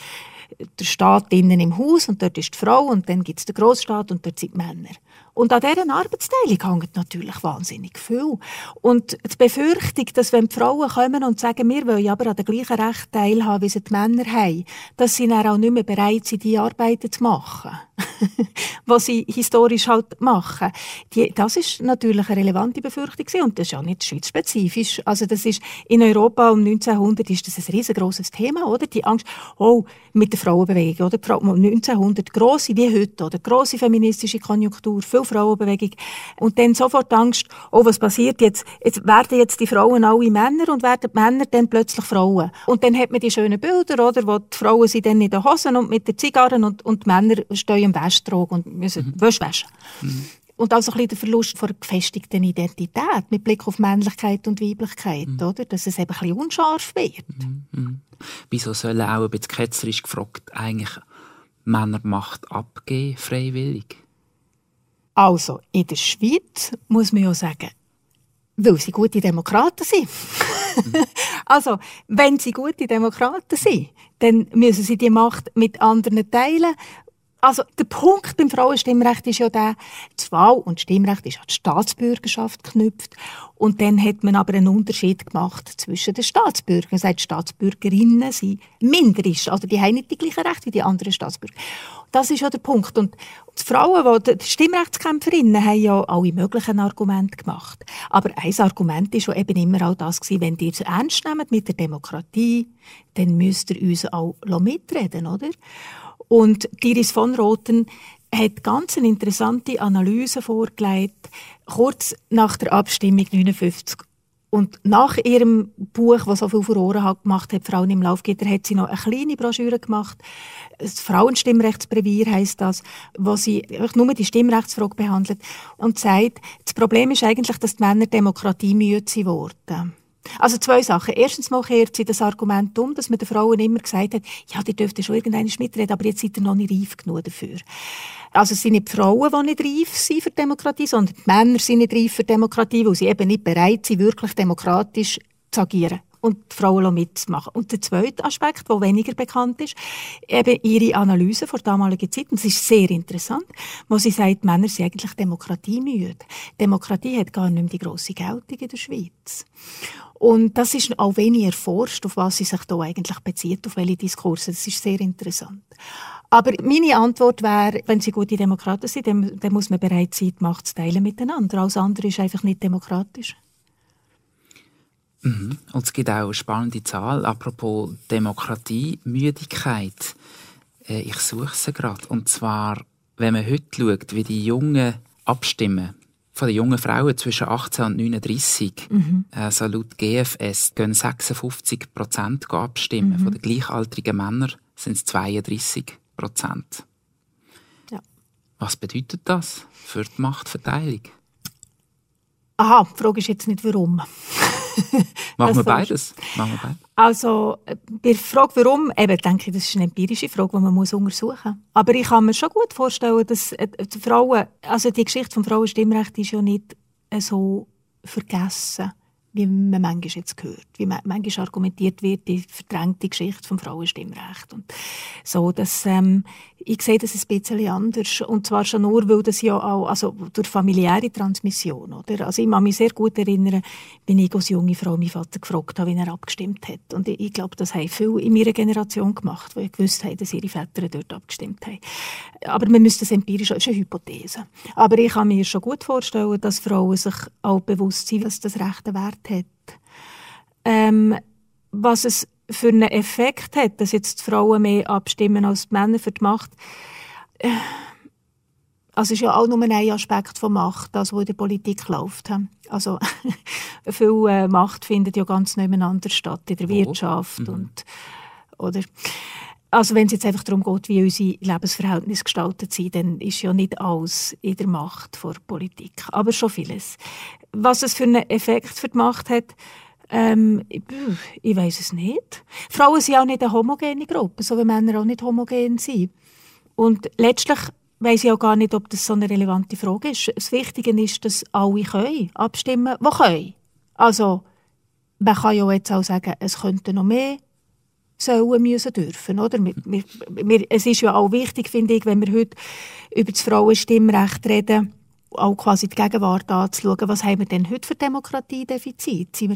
Speaker 2: der Staat innen im Haus und dort ist die Frau und dann gibt es den Großstaat und dort sind die Männer. Und an dieser Arbeitsteilung hängt natürlich wahnsinnig viel. Und die Befürchtung, dass wenn die Frauen kommen und sagen, wir wollen aber an den gleichen Rechten teilhaben, wie sie die Männer haben, dass sie dann auch nicht mehr bereit sind, diese Arbeiten zu machen. (laughs) was sie historisch halt machen. Die, das ist natürlich eine relevante Befürchtung und das ist ja nicht schweizspezifisch. Also das ist in Europa um 1900 ist das ein riesengroßes Thema, oder? Die Angst, oh, mit der Frauenbewegung, oder? 1900 große wie heute, oder? Große feministische Konjunktur, viel Frauenbewegung und dann sofort Angst, oh, was passiert jetzt? Jetzt werden jetzt die Frauen alle Männer und werden die Männer dann plötzlich Frauen. Und dann hat man die schönen Bilder, oder? Wo die Frauen sind dann in den Hosen und mit den Zigarren und, und die Männer stehen im tragen und müssen mhm. Wäsche waschen. Mhm. Und auch so ein bisschen der Verlust von gefestigten Identität mit Blick auf Männlichkeit und Weiblichkeit, mhm. oder? Dass es eben ein bisschen unscharf wird. Mhm.
Speaker 1: mhm. Wieso sollen auch ein bisschen ketzerisch gefragt eigentlich Männermacht abgeben, freiwillig?
Speaker 2: Also, in der Schweiz muss man ja sagen, weil sie gute Demokraten sind. Mhm. (laughs) also, wenn sie gute Demokraten sind, dann müssen sie die Macht mit anderen teilen also der Punkt beim Frauenstimmrecht ist ja der, das Wahl- und Stimmrecht ist an die Staatsbürgerschaft geknüpft. Und dann hat man aber einen Unterschied gemacht zwischen den Staatsbürgern. Man sagt, Staatsbürgerinnen sind Minderist, also die haben nicht die gleichen Rechte wie die anderen Staatsbürger. Das ist ja der Punkt. Und die Frauen, die Stimmrechtskämpferinnen, haben ja alle möglichen Argumente gemacht. Aber ein Argument war eben immer auch das gewesen, wenn ihr es ernst nehmt mit der Demokratie, dann müsst ihr uns auch mitreden, oder? Und Iris von Roten hat ganz eine interessante Analyse vorgelegt, kurz nach der Abstimmung 59 und nach ihrem Buch, das so viel Furore hat gemacht hat, Frauen im Laufgitter, hat sie noch eine kleine Broschüre gemacht. Das Frauenstimmrechtsbrevier heißt das, wo sie nur die Stimmrechtsfrage behandelt und sagt, das Problem ist eigentlich, dass die Männer Demokratie müde wurden. Also zwei Sachen. Erstens mal kehrt sie das Argument um, dass man den Frauen immer gesagt hat, ja, die dürften schon irgendeine mitreden, aber jetzt seid ihr noch nicht reif genug dafür. Also es sind nicht die Frauen, die nicht reif sind für Demokratie, sondern die Männer sind nicht reif für Demokratie, weil sie eben nicht bereit sind, wirklich demokratisch zu agieren und die Frauen mitzumachen. Und der zweite Aspekt, der weniger bekannt ist, eben ihre Analyse vor damaliger Zeit, und das ist sehr interessant, wo sie sagt, Männer sind eigentlich demokratiemüde. Demokratie hat gar nicht mehr die grosse Geltung in der Schweiz. Und das ist auch wenig erforscht, auf was sie sich da eigentlich bezieht, auf welche Diskurse. Das ist sehr interessant. Aber meine Antwort wäre, wenn Sie gute Demokraten sind, dann, dann muss man bereit sein, die Macht zu teilen miteinander. Alles andere ist einfach nicht demokratisch.
Speaker 1: Mhm. Und es gibt auch eine spannende Zahl, apropos Demokratie, Müdigkeit. Äh, ich suche sie gerade. Und zwar, wenn man heute schaut, wie die Jungen abstimmen, von den jungen Frauen zwischen 18 und 39, mhm. also laut GFS, gehen 56 Prozent abstimmen. Mhm. Von den gleichaltrigen Männern sind es 32 Prozent. Ja. Was bedeutet das für die Machtverteilung?
Speaker 2: Aha, die Frage ist jetzt nicht warum.
Speaker 1: Machen wir beides? Machen wir beides?
Speaker 2: Also, bei der Frage warum, eben, denke ich, das ist eine empirische Frage, die man muss untersuchen muss. Aber ich kann mir schon gut vorstellen, dass äh, die Frauen, also die Geschichte vom Frauenstimmrecht ist ja nicht äh, so vergessen wie man manchmal jetzt hört, wie man manchmal argumentiert wird, die verdrängte Geschichte vom Frauenstimmrecht und so, dass ähm, ich sehe das ein bisschen anders und zwar schon nur, weil das ja auch, also durch familiäre Transmission, oder? Also ich kann mich sehr gut erinnern, wenn ich als junge Frau meinen Vater gefragt habe, wie er abgestimmt hat und ich, ich glaube, das haben viele in meiner Generation gemacht, weil ich gewusst haben, dass ihre Väter dort abgestimmt haben. Aber man müsste das empirisch, das ist eine Hypothese. Aber ich kann mir schon gut vorstellen, dass Frauen sich auch bewusst sind, was das rechte Wert hat. Ähm, was es für einen Effekt hat, dass jetzt die Frauen mehr abstimmen als die Männer für die Macht. Äh, also ist ja auch nur ein Aspekt von Macht, das, was in der Politik läuft. Also (laughs) viel äh, Macht findet ja ganz nebeneinander statt, in der. Wirtschaft mhm. und oder also wenn es jetzt einfach darum geht, wie unsere Lebensverhältnisse gestaltet sind, dann ist ja nicht alles in der Macht vor Politik, aber schon vieles. Was es für einen Effekt für die Macht hat, ähm, ich, ich weiß es nicht. Frauen sind auch nicht eine homogene Gruppe, so wie Männer auch nicht homogen sind. Und letztlich weiß ich auch gar nicht, ob das so eine relevante Frage ist. Das Wichtige ist, dass alle können abstimmen, die können. Also man kann ja jetzt auch sagen, es könnte noch mehr sollen müssen dürfen, oder? Wir, wir, es ist ja auch wichtig, finde ich, wenn wir heute über das Frauenstimmrecht reden, auch quasi die Gegenwart anzuschauen, was haben wir denn heute für Demokratiedefizit?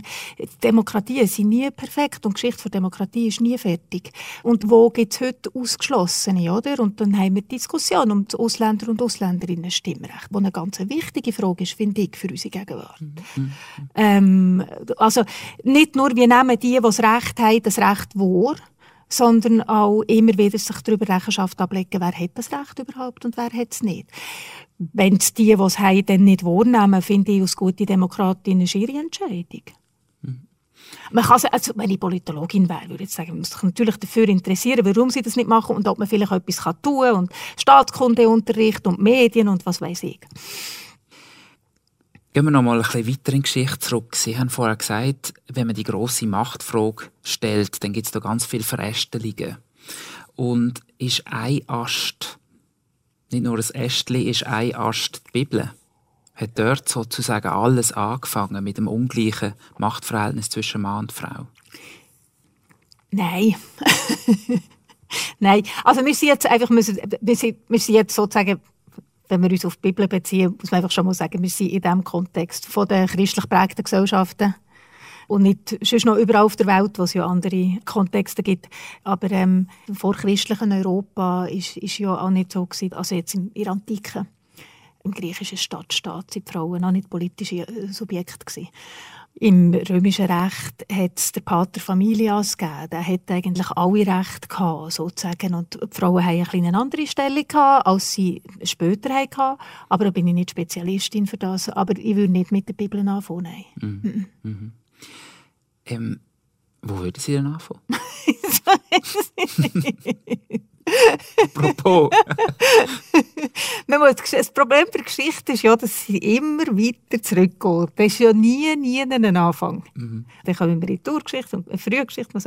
Speaker 2: Demokratien sind nie perfekt und die Geschichte der Demokratie ist nie fertig. Und wo gibt es heute Ausgeschlossene, oder? Und dann haben wir die Diskussion um das Ausländer- und Ausländerinnen-Stimmrecht, was eine ganz wichtige Frage ist, finde ich, für unsere Gegenwart. Mhm. Ähm, also nicht nur, wir nehmen die, die das Recht haben, das Recht wahr, sondern auch immer wieder sich darüber Rechenschaft ablegen, wer hat das Recht überhaupt und wer hat es nicht. Wenn es die, die es haben, dann nicht wahrnehmen, finde ich als gute Demokratin eine ihre Entscheidung. Mhm. Man kann, also, wenn ich Politologin wäre, würde ich sagen, man muss sich natürlich dafür interessieren, warum sie das nicht machen und ob man vielleicht etwas tun kann und Staatskundeunterricht und Medien und was weiß ich.
Speaker 1: Gehen wir noch mal ein bisschen weiter in die Geschichte zurück. Sie haben vorher gesagt, wenn man die große Machtfrage stellt, dann gibt es da ganz viele Verästelungen. Und ist ein Ast, nicht nur ein Ästli, ist ein Ast die Bibel? Hat dort sozusagen alles angefangen mit dem ungleichen Machtverhältnis zwischen Mann und Frau?
Speaker 2: Nein. (laughs) Nein. Also wir sind jetzt einfach, wir sind, wir sind jetzt sozusagen wenn wir uns auf die Bibel beziehen, muss man einfach schon mal sagen, wir sind in diesem Kontext von den christlich prägten Gesellschaften Und nicht sonst noch überall auf der Welt, wo es ja andere Kontexte gibt. Aber ähm, im vorchristlichen Europa ist, ist ja auch nicht so gewesen, also jetzt in der Antike. Im griechischen Stadtstaat sind Frauen auch nicht politische äh, Subjekte gewesen. Im römischen Recht hat es der Pater Familias gegeben. Der hat eigentlich alle Rechte gehabt, sozusagen. Und die Frauen hatten eine, eine andere Stellung gehabt, als sie später hatten. Aber da bin ich nicht Spezialistin für das. Aber ich würde nicht mit der Bibel anfangen. Mhm. Mhm.
Speaker 1: Ähm, wo würde sie denn anfangen?
Speaker 2: Apropos. (laughs) das Problem der Geschichte ist ja, dass sie immer weiter zurückgeht. Das ist ja nie, nie ein Anfang. Mhm. Dann kommen wir in die Urgeschichte und Frühgeschichte.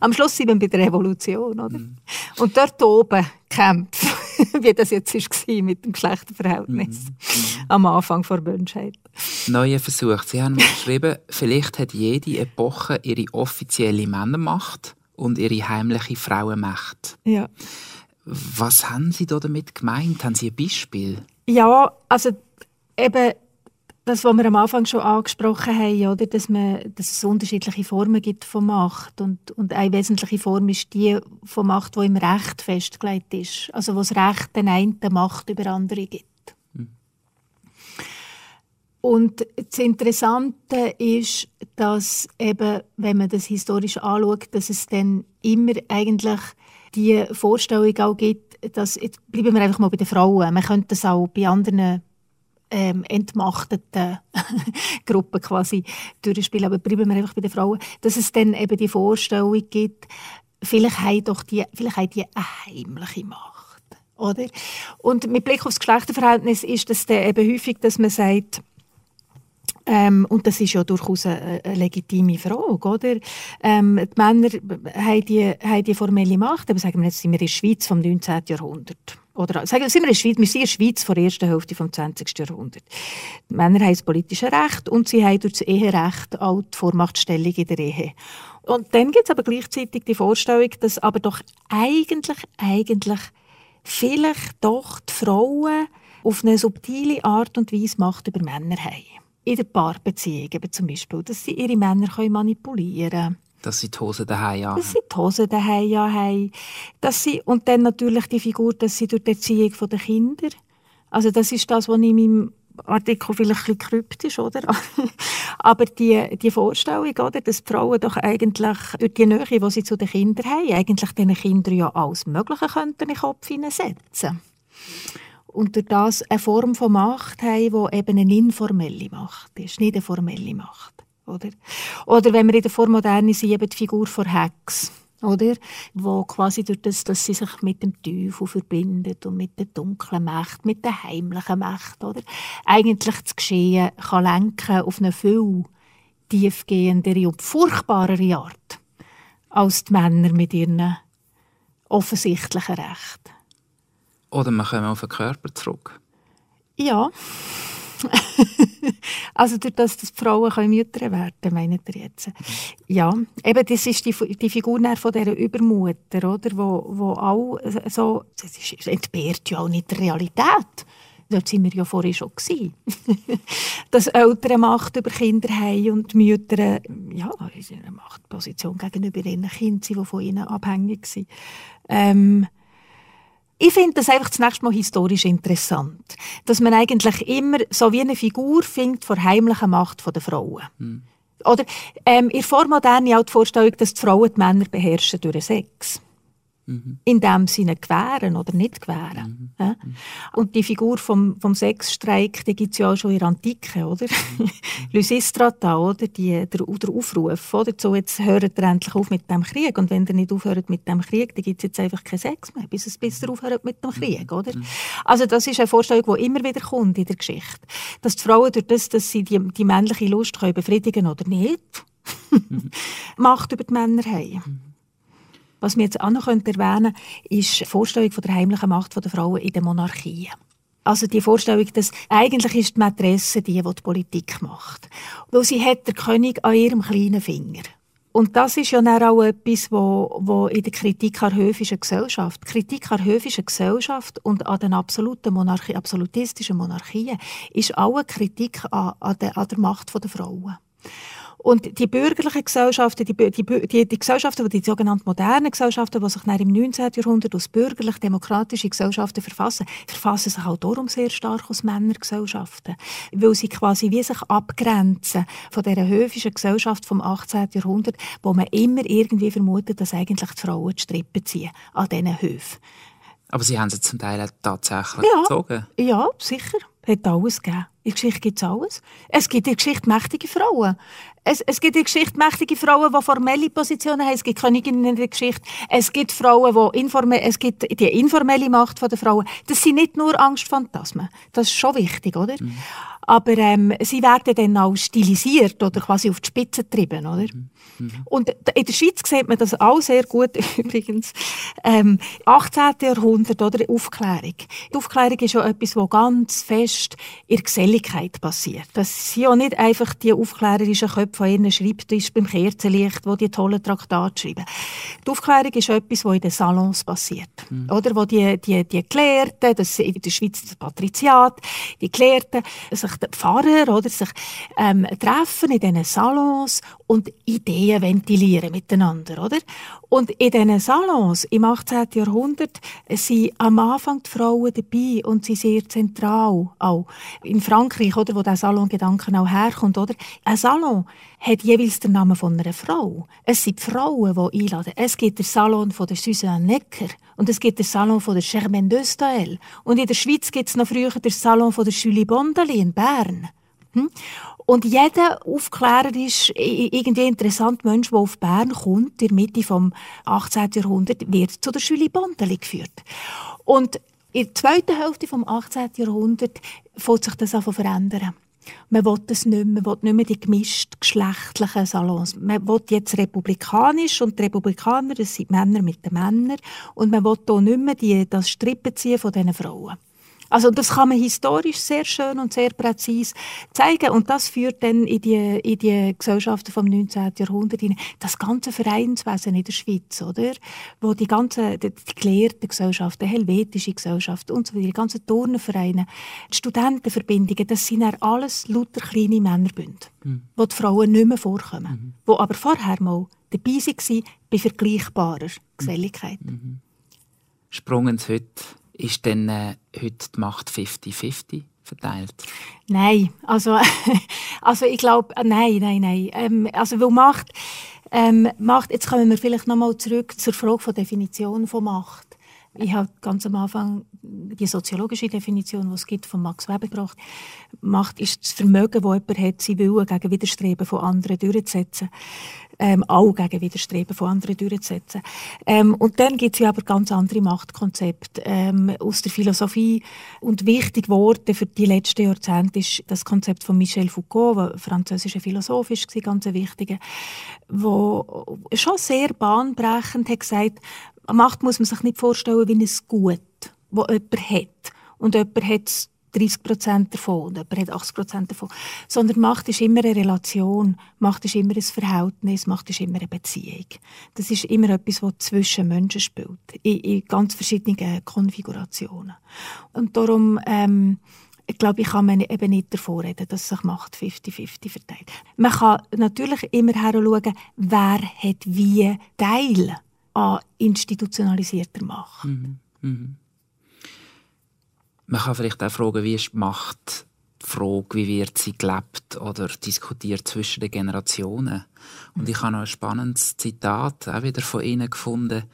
Speaker 2: Am Schluss sind wir bei der Revolution. Oder? Mhm. Und dort oben kämpft, (laughs) wie das jetzt war mit dem Geschlechterverhältnis mhm. (laughs) am Anfang der Menschheit.
Speaker 1: Neuer Versuch. Sie haben geschrieben, vielleicht hat jede Epoche ihre offizielle Männermacht und ihre heimliche Frauenmacht.
Speaker 2: Ja.
Speaker 1: Was haben Sie da damit gemeint? Haben Sie ein Beispiel?
Speaker 2: Ja, also eben das, was wir am Anfang schon angesprochen haben, oder, dass, man, dass es unterschiedliche Formen gibt von Macht. Und, und eine wesentliche Form ist die von Macht, die im Recht festgelegt ist. Also wo das Recht den einen Macht über andere gibt. Hm. Und das Interessante ist, dass eben, wenn man das historisch anschaut, dass es dann immer eigentlich die Vorstellung auch gibt, dass, jetzt bleiben wir einfach mal bei den Frauen, man könnte das auch bei anderen ähm, entmachteten (laughs) Gruppen quasi durchspielen, aber bleiben wir einfach bei den Frauen, dass es dann eben die Vorstellung gibt, vielleicht haben doch die, vielleicht haben die eine heimliche Macht, oder? Und mit Blick auf das Geschlechterverhältnis ist es dann eben häufig, dass man sagt, ähm, und das ist ja durchaus eine, eine legitime Frage, oder? Ähm, die Männer haben die, haben die formelle Macht, aber sagen wir jetzt, sind wir in der Schweiz vom 19. Jahrhundert. Oder sagen wir, sind wir in Schweiz, wir sind in der Schweiz vor der ersten Hälfte des 20. Jahrhunderts. Die Männer haben das politische Recht und sie haben durch das Eherecht auch die Vormachtstellung in der Ehe. Und dann gibt es aber gleichzeitig die Vorstellung, dass aber doch eigentlich, eigentlich vielleicht doch die Frauen auf eine subtile Art und Weise Macht über Männer haben in der Paarbeziehung eben zum Beispiel, dass sie ihre Männer manipulieren können.
Speaker 1: Dass sie die Hose daheim haben.
Speaker 2: Dass sie die Hose daheim haben. Dass sie, und dann natürlich die Figur, dass sie durch die Erziehung der Kinder, also das ist das, was in meinem Artikel vielleicht ein bisschen kryptisch, oder? (laughs) Aber die, die Vorstellung, oder, dass die Frauen doch eigentlich durch die Nähe, die sie zu den Kindern haben, eigentlich diesen Kindern ja alles Mögliche könnten in den Kopf hineinsetzen und durch das eine Form von Macht haben, die eben eine informelle Macht ist, nicht eine formelle Macht. Oder, oder wenn wir in der Vormoderne sind, eben die Figur von Hex, oder? Wo quasi durch das, dass sie sich mit dem Teufel verbindet und mit der dunklen Macht, mit der heimlichen Macht, oder? Eigentlich das Geschehen kann lenken auf eine viel tiefgehendere und furchtbarere Art als die Männer mit ihren offensichtlichen Rechten.
Speaker 1: Oder wir kommen auf den Körper zurück.
Speaker 2: Ja. (laughs) also durch das, dass die Frauen Mütter werden können, meint ihr jetzt? Ja, eben das ist die, die Figur von dieser Übermutter, oder? Wo, wo auch so, das ist, entbehrt ja auch nicht der Realität. Dort sind wir ja vorher schon gewesen. (laughs) dass Eltern Macht über Kinder haben und Mütter ja, in einer Machtposition gegenüber ihren Kindern sind, die von ihnen abhängig sind. Ähm, ich finde das einfach zunächst mal historisch interessant, dass man eigentlich immer so wie eine Figur findet vor heimlicher Macht der Frauen. Mhm. Oder ähm, in der Vormoderne auch die Vorstellung, dass die Frauen die Männer beherrschen durch Sex. Mhm. In dem Sinne gewähren oder nicht gewähren. Mhm. Ja? Und die Figur vom, vom Sexstreik, die gibt es ja auch schon in der Antike, oder? Mhm. (laughs) Lysistrata, oder? Die, der, der Aufruf, oder? So, jetzt hört ihr endlich auf mit dem Krieg. Und wenn ihr nicht aufhört mit dem Krieg, dann gibt es jetzt einfach keinen Sex mehr, bis es bis ihr aufhört mit dem Krieg, mhm. oder? Mhm. Also das ist eine Vorstellung, die immer wieder kommt in der Geschichte. Dass die Frauen durch das, dass sie die, die männliche Lust können befriedigen oder nicht, (laughs) Macht über die Männer haben. Was wir jetzt auch noch erwähnen können, ist die Vorstellung von der heimlichen Macht der Frauen in der Monarchie. Also die Vorstellung, dass eigentlich ist die Mätresse die, die die Politik macht. Weil sie hat der König an ihrem kleinen Finger. Und das ist ja auch etwas, wo, wo in der Kritik an höfischen Gesellschaft, Kritik an höfischen Gesellschaft und an den absoluten Monarchie, absolutistischen Monarchien, ist auch eine Kritik an, an, der, an der Macht der Frauen. Und die bürgerlichen Gesellschaften, die, die, die, die Gesellschaften, die, sogenannten modernen Gesellschaften, die sich im 19. Jahrhundert aus bürgerlich-demokratischen Gesellschaften verfassen, verfassen sich auch darum sehr stark aus Männergesellschaften. Weil sie quasi wie sich abgrenzen von dieser höfischen Gesellschaft vom 18. Jahrhundert, wo man immer irgendwie vermutet, dass eigentlich die Frauen die Strippen ziehen an diesen Höfen.
Speaker 1: Aber Sie haben sie zum Teil tatsächlich
Speaker 2: ja,
Speaker 1: gezogen?
Speaker 2: Ja, sicher. Hat alles gegeben. In der Geschichte gibt es alles. Es gibt in der Geschichte mächtige Frauen. Es, es gibt in Geschichte mächtige Frauen, die formelle Positionen haben. Es gibt Königinnen in der Geschichte. Es gibt Frauen, die informell, es gibt die informelle Macht der Frauen. Das sind nicht nur Angstphantasmen. Das ist schon wichtig, oder? Mhm. Aber ähm, sie werden dann auch stilisiert oder quasi auf die Spitze getrieben, oder? Mhm. Mhm. Und in der Schweiz sieht man das auch sehr gut (laughs) übrigens. Ähm, 18. Jahrhundert oder Aufklärung. Die Aufklärung ist ja etwas, was ganz fest in der Geselligkeit passiert. Das sind ja nicht einfach die aufklärerischen Köpfe von ihren Schreibtisch beim Kerzenlicht, wo die tollen Traktate schreiben. Die Aufklärung ist etwas, was in den Salons passiert. Mhm. Oder? Wo die, die, die Gelehrten, das ist in der Schweiz das Patriziat, die Gelehrten, sich die Pfarrer, oder, sich ähm, treffen in diesen Salons und Ideen ventilieren miteinander, oder? Und in diesen Salons im 18. Jahrhundert sind am Anfang die Frauen dabei und sie sehr zentral auch. In Frankreich, oder, wo der Salongedanken auch herkommt, oder? Ein Salon hat jeweils den Namen von einer Frau. Es sind die Frauen, die einladen. Es gibt den Salon von der Suzanne Necker und es gibt den Salon von der Germaine Döstael. Und in der Schweiz gibt es noch früher den Salon von der Julie Bondeli in Bern. Hm? Und jeder Aufklärer ist irgendwie interessant Mensch, der auf Bern kommt, in der Mitte vom 18. Jahrhundert, wird zu der Julie Bondeli geführt. Und in der zweiten Hälfte vom 18. Jahrhundert fängt sich das an verändern. Man will das nicht mehr, man will nicht mehr die gemischt geschlechtlichen Salons. Man will jetzt republikanisch und die Republikaner, das sind Männer mit den Männern und man will hier nicht mehr die, das Strippenziehen von diesen Frauen. Also das kann man historisch sehr schön und sehr präzise zeigen und das führt dann in die, in die Gesellschaften vom 19. Jahrhundert hinein. Das ganze Vereinswesen in der Schweiz, oder? Wo die ganze, die, die gelehrten Gesellschaften, die helvetische Gesellschaft und so weiter, die ganzen Turnenvereine, die Studentenverbindungen, das sind ja alles lauter kleine Männerbünde, mhm. wo die Frauen nicht mehr vorkommen, mhm. wo aber vorher mal dabei waren bei vergleichbarer Geselligkeit. Mhm.
Speaker 1: Sprungen heute ist denn äh, heute die Macht 50-50 verteilt?
Speaker 2: Nein, also, (laughs) also ich glaube, äh, nein, nein, nein. Ähm, also weil Macht, ähm, Macht, jetzt kommen wir vielleicht nochmal zurück zur Frage der Definition von Macht. Ich habe ganz am Anfang die soziologische Definition, die es gibt, von Max Weber gebracht. Macht ist das Vermögen, das jemand hat, sein Willen gegen Widerstreben von anderen durchzusetzen ähm, auch gegen Widerstreben von anderen durchzusetzen. Ähm, und dann gibt es ja aber ganz andere Machtkonzepte ähm, aus der Philosophie. Und wichtig geworden für die letzten Jahrzehnte ist das Konzept von Michel Foucault, der französischer Philosoph ist, ganz wichtiger, wo schon sehr bahnbrechend hat gesagt, Macht muss man sich nicht vorstellen wie ein Gut, das jemand hat. Und jemand hat 30 Prozent davon und jemand hat 80 Prozent davon. Sondern Macht ist immer eine Relation, Macht ist immer ein Verhältnis, Macht ist immer eine Beziehung. Das ist immer etwas, das zwischen Menschen spielt, in, in ganz verschiedenen Konfigurationen. Und darum, ähm, ich glaube, ich kann man eben nicht davor reden, dass sich Macht 50-50 verteilt. Man kann natürlich immer schauen, wer hat wie Teil an institutionalisierter Macht. Mhm. Mhm.
Speaker 1: Man kann vielleicht auch fragen, wie ist die Macht die Frage, wie wird sie gelebt oder diskutiert zwischen den Generationen. Und ich habe noch ein spannendes Zitat auch wieder von Ihnen gefunden.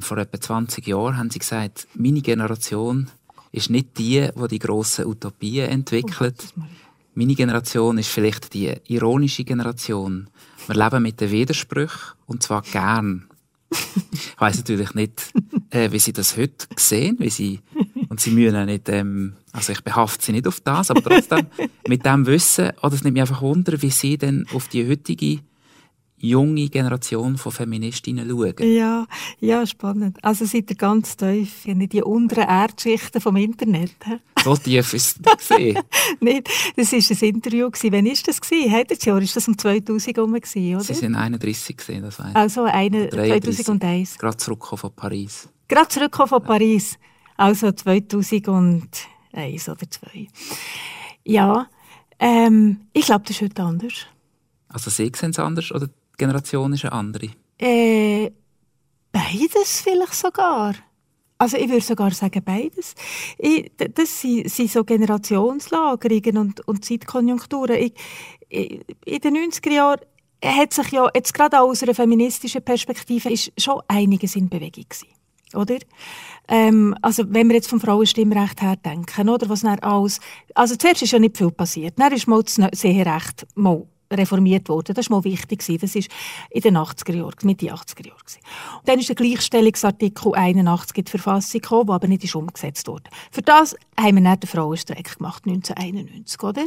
Speaker 1: Vor etwa 20 Jahren haben Sie gesagt, meine Generation ist nicht die, die die grossen Utopien entwickelt. Oh, meine Generation ist vielleicht die ironische Generation. Wir leben mit den Widersprüchen und zwar gern. Ich weiß natürlich nicht, äh, wie Sie das heute sehen, wie Sie und sie müssen auch nicht, ähm, also ich behafte sie nicht auf das, aber trotzdem mit dem Wissen, oder es nimmt mich einfach wunder, wie sie denn auf die heutige junge Generation von Feministinnen schauen.
Speaker 2: Ja, ja, spannend. Also seid ihr ganz tief in die unteren Erdschichten vom Internet. (laughs)
Speaker 1: So tief ist es gesehen. (laughs)
Speaker 2: nicht. Das war ein Interview. Wann war das? Hat Jahr? Ist das um 2000 herum, oder? Sie
Speaker 1: sind 31 gesehen, das weiß.
Speaker 2: Also eine, 2001.
Speaker 1: Gerade zurückgekommen von Paris.
Speaker 2: Gerade zurückgekommen von Paris. Also 2001 oder 2. Ja, ähm, ich glaube, das ist heute anders.
Speaker 1: Also Sie sehen es anders oder Generation ist eine andere?
Speaker 2: Äh, beides vielleicht sogar. Also ich würde sogar sagen beides. Ich, das sind, sind, so Generationslagerungen und, und Zeitkonjunkturen. Ich, ich, in den 90er Jahren hat sich ja jetzt gerade aus einer feministischen Perspektive ist schon einiges in Bewegung gewesen, oder? Ähm, also wenn wir jetzt vom Frauenstimmrecht her denken, oder was dann alles, also zuerst ist ja nicht viel passiert, dann ist mal das Seherecht mal reformiert worden. Das war mal wichtig. Das war in den 80er Jahren, Mitte 80er Jahren. dann ist der Gleichstellungsartikel 81 in die Verfassung gekommen, der aber nicht umgesetzt wurde. Für das haben wir dann den Frauenstreik gemacht, 1991, oder?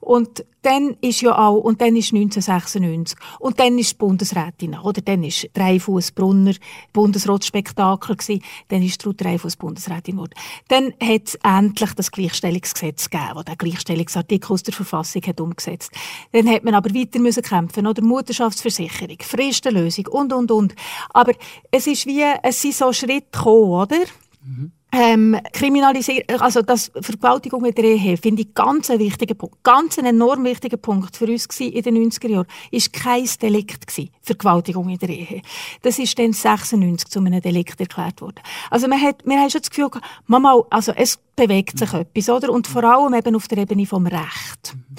Speaker 2: Und dann ist ja auch, und dann ist 1996, und dann ist die Bundesrätin, oder? Dann ist Dreifußbrunner Bundesratsspektakel gewesen, dann ist Ruth Dreifuß Bundesrätin geworden. Dann hat es endlich das Gleichstellungsgesetz gegeben, das den Gleichstellungsartikel aus der Verfassung hat umgesetzt. Dann hat man aber weiter müssen kämpfen, oder? Mutterschaftsversicherung, Fristenlösung und, und, und. Aber es ist wie, es sind so Schritte gekommen, oder? Mhm ähm, kriminalisieren, also das Vergewaltigung in der Ehe, finde ich ganz einen wichtigen Punkt. Ganz ein enorm wichtiger Punkt für uns in den 90er Jahren. Ist kein Delikt gewesen, Vergewaltigung in der Ehe. Das ist dann 96 zu einem Delikt erklärt worden. Also man hat, wir haben schon das Gefühl Mama, also es bewegt sich etwas, oder? Und vor allem eben auf der Ebene vom Recht. Mhm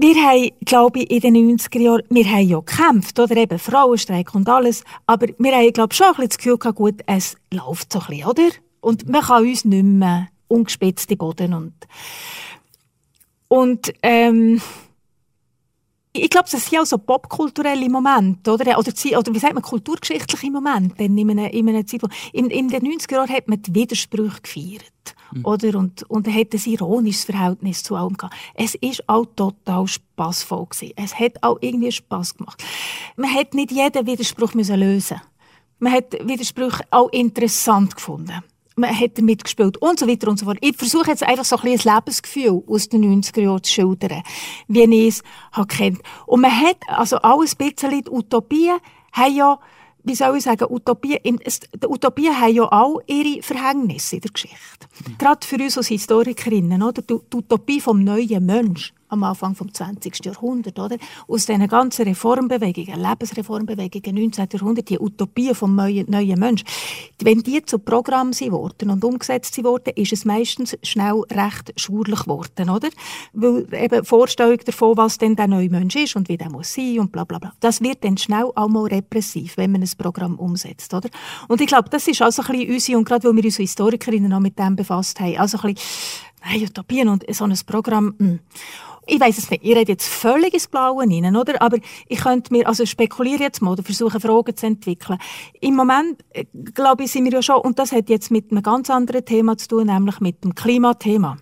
Speaker 2: wir haben, glaube ich, in den 90er Jahren, wir haben ja gekämpft, oder eben Frauenstreik und alles, aber wir haben, glaube ich, schon ein bisschen das Gefühl gehabt, gut, es läuft so ein bisschen, oder? Und man kann uns nicht mehr ungespitzte Boden und, und, ähm, ich glaube, das sind auch so popkulturelle Momente, oder? Oder, oder wie sagt man, kulturgeschichtliche Momente in einem, in einem Zeitpunkt. In, in den 90er Jahren hat man die Widersprüche gefeiert. Mhm. Oder? Und, und hat ein ironisches Verhältnis zu allem gehabt. Es ist auch total spaßvoll gewesen. Es hat auch irgendwie Spaß gemacht. Man hat nicht jeden Widerspruch müssen lösen. Man hat Widersprüche auch interessant gefunden. Man hat damit gespielt und so weiter und so fort. Ich versuche jetzt einfach so ein, ein Lebensgefühl aus den 90er Jahren zu schildern, wie ich es kennt. Und man hat also alles ein bisschen die Utopien haben ja wie soll ich sagen, Utopien, die Utopien haben ja auch ihre Verhängnisse in der Geschichte. Mhm. Gerade für uns als Historikerinnen, oder? Die, die Utopie vom neuen Mensch am Anfang des 20. Jahrhunderts, oder? Aus diesen ganzen Reformbewegungen, Lebensreformbewegungen, 19. Jahrhundert, die Utopie vom neuen, neuen Mensch, wenn die zu Programm sind und umgesetzt wurden, ist es meistens schnell recht schwurlich geworden, oder? Weil eben Vorstellung davon, was denn der neue Mensch ist und wie der muss sein und bla bla bla. Das wird dann schnell auch mal repressiv, wenn man ein Programm umsetzt, oder? Und ich glaube, das ist also ein bisschen unsere, und gerade weil wir uns Historikerinnen auch mit dem befasst haben, also ein bisschen, nein, Utopien und so ein Programm, mh. Hm ich weiß es nicht, ihr redet jetzt völlig ins Blaue hinein, oder? Aber ich könnte mir, also spekuliere jetzt mal oder versuche Fragen zu entwickeln. Im Moment, äh, glaube ich, sind wir ja schon, und das hat jetzt mit einem ganz anderen Thema zu tun, nämlich mit dem Klimathema.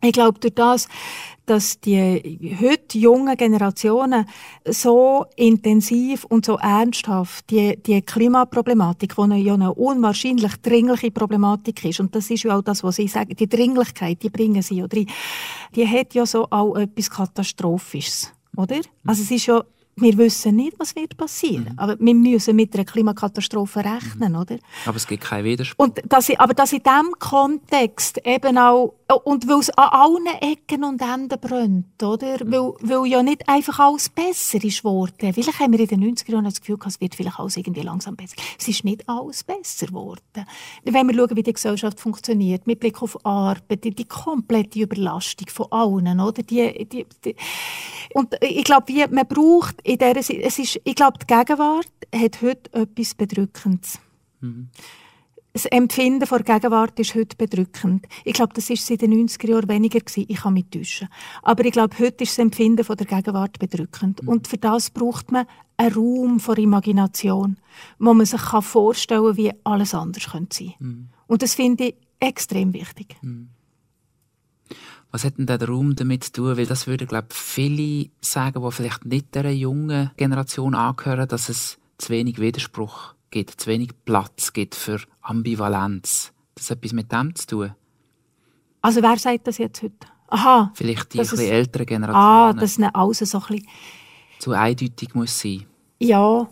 Speaker 2: Ich glaube, durch das, dass die heute jungen Generationen so intensiv und so ernsthaft die, die Klimaproblematik, die ja eine unwahrscheinlich dringliche Problematik ist, und das ist ja auch das, was Sie sagen, die Dringlichkeit, die bringen Sie ja drin, die hat ja so auch etwas Katastrophisches, oder? Also es ist ja wir wissen nicht, was wird passieren. Mhm. Aber wir müssen mit einer Klimakatastrophe rechnen, mhm. oder?
Speaker 1: Aber es gibt keinen Widerspruch.
Speaker 2: Und dass ich, aber dass in diesem Kontext eben auch, und weil es an allen Ecken und Enden brennt, oder? Mhm. Weil, weil ja nicht einfach alles besser ist geworden. Vielleicht haben wir in den 90er Jahren das Gefühl, es wird vielleicht alles irgendwie langsam besser. Es ist nicht alles besser geworden. Wenn wir schauen, wie die Gesellschaft funktioniert, mit Blick auf Arbeit, die, die komplette Überlastung von allen, oder? Die, die, die. Und ich glaube, man braucht in der, es ist, ich glaube, die Gegenwart hat heute etwas Bedrückendes. Mhm. Das Empfinden vor Gegenwart ist heute bedrückend. Ich glaube, das ist seit den 90er Jahren weniger gewesen. Ich kann mich täuschen. Aber ich glaube, heute ist das Empfinden vor der Gegenwart bedrückend. Mhm. Und für das braucht man einen Raum vor Imagination, wo man sich vorstellen kann, wie alles anders könnte sein. Mhm. Und das finde ich extrem wichtig. Mhm.
Speaker 1: Was hat denn der Raum damit zu tun? Weil das würden, glaube ich, viele sagen, die vielleicht nicht der jungen Generation angehören, dass es zu wenig Widerspruch gibt, zu wenig Platz gibt für Ambivalenz. Das hat etwas mit dem zu tun.
Speaker 2: Also wer sagt das jetzt heute? Aha.
Speaker 1: Vielleicht die etwas ältere Generation.
Speaker 2: Ah, dass es alles so ein bisschen...
Speaker 1: Zu eindeutig muss sein.
Speaker 2: Ja.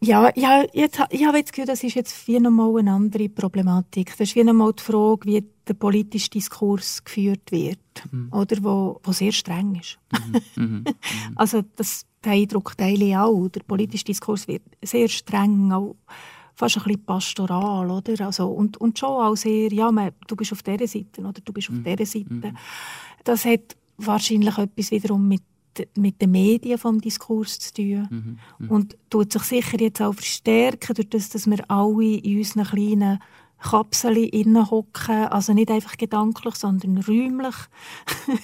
Speaker 2: Ja, ja jetzt, ich habe das Gefühl, das ist jetzt wie nochmal eine andere Problematik. Das ist wie nochmal die Frage, wie der politische Diskurs geführt wird, mhm. oder wo, wo sehr streng ist. Mhm. Mhm. (laughs) mhm. also das, den Eindruck teile ich auch. Der politische Diskurs wird sehr streng, auch fast ein bisschen pastoral, oder? Also, und, und schon auch sehr, ja, man, du bist auf dieser Seite oder du bist auf mhm. dieser Seite. Mhm. Das hat wahrscheinlich etwas wiederum mit mit den Medien vom Diskurs zu tun. Mhm, mh. Und tut sich sicher jetzt auch verstärken, durch das, dass wir alle in unseren kleinen Kapseln hocken, also nicht einfach gedanklich, sondern räumlich. mhm.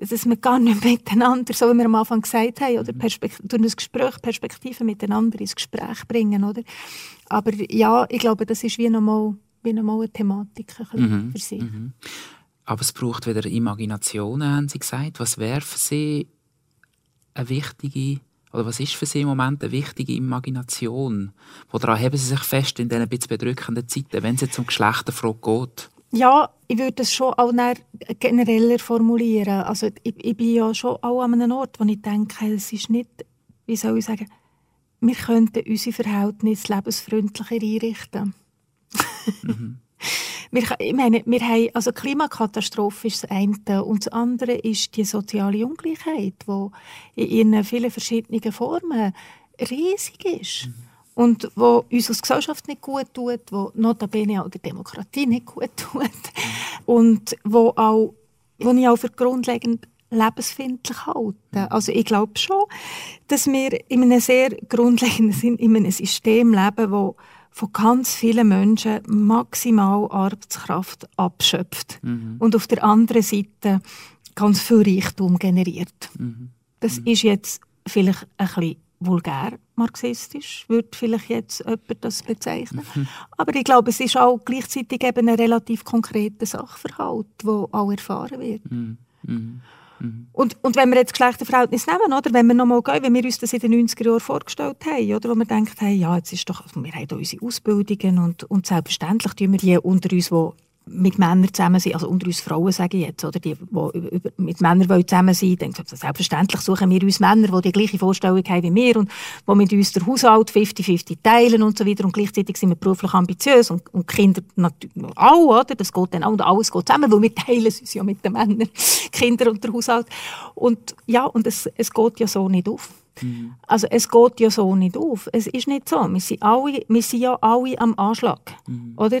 Speaker 2: (laughs) dass wir gar nicht miteinander, so wie wir am Anfang gesagt haben, oder mhm. durch ein Gespräch Perspektiven miteinander ins Gespräch bringen. Oder? Aber ja, ich glaube, das ist wie nochmal, wie nochmal eine Thematik ein mhm. für Sie. Mhm.
Speaker 1: Aber es braucht wieder Imaginationen, haben Sie gesagt. Was für Sie eine wichtige, oder was ist für Sie im Moment eine wichtige Imagination? Woran haben Sie sich fest in diesen bisschen bedrückenden Zeiten, wenn es jetzt um Geschlechterfrage geht?
Speaker 2: Ja, ich würde es schon auch genereller formulieren. Also ich, ich, bin ja schon auch an einem Ort, wo ich denke, es ist nicht, wie soll ich sagen, wir könnten unsere Verhältnisse lebensfreundlicher einrichten. Mhm. Wir, ich meine, wir haben, also Klimakatastrophe ist das eine und das andere ist die soziale Ungleichheit, die in ihren vielen verschiedenen Formen riesig ist. Mhm. Und wo uns als Gesellschaft nicht gut tut, wo notabene auch der Demokratie nicht gut tut. Mhm. Und wo, auch, wo ich auch für grundlegend lebensfindlich halte. Mhm. Also ich glaube schon, dass wir in einem sehr grundlegenden Sinn in einem System leben, wo von ganz vielen Menschen maximal Arbeitskraft abschöpft mhm. und auf der anderen Seite ganz viel Reichtum generiert. Mhm. Das mhm. ist jetzt vielleicht ein bisschen vulgär marxistisch, würde vielleicht jetzt jemand das bezeichnen. Mhm. Aber ich glaube, es ist auch gleichzeitig eben ein relativ konkreter Sachverhalt, der auch erfahren wird. Mhm. Und, und wenn wir jetzt Geschlechterverhältnis nehmen, oder, wenn wir nochmal gehen, wie wir uns das in den 90er Jahren vorgestellt haben, oder, wo wir denken, hey, ja, jetzt ist doch, wir haben da unsere Ausbildungen und, und selbstverständlich tun wir die unter uns, die mit Männern zusammen sind, also unter uns Frauen sage ich jetzt, oder die, die mit Männern wollen zusammen sein wollen, selbstverständlich suchen wir uns Männer, die die gleiche Vorstellung haben wie wir und die mit uns den Haushalt 50-50 teilen und so weiter und gleichzeitig sind wir beruflich ambitiös und, und Kinder natürlich auch, oder? das geht dann auch und alles geht zusammen, weil wir teilen uns ja mit den Männern, (laughs) Kinder und der Haushalt und ja, und es, es geht ja so nicht auf. Mhm. Also es geht ja so nicht auf. Es ist nicht so. Wir sind, alle, wir sind ja alle am Anschlag. Mhm. Oder?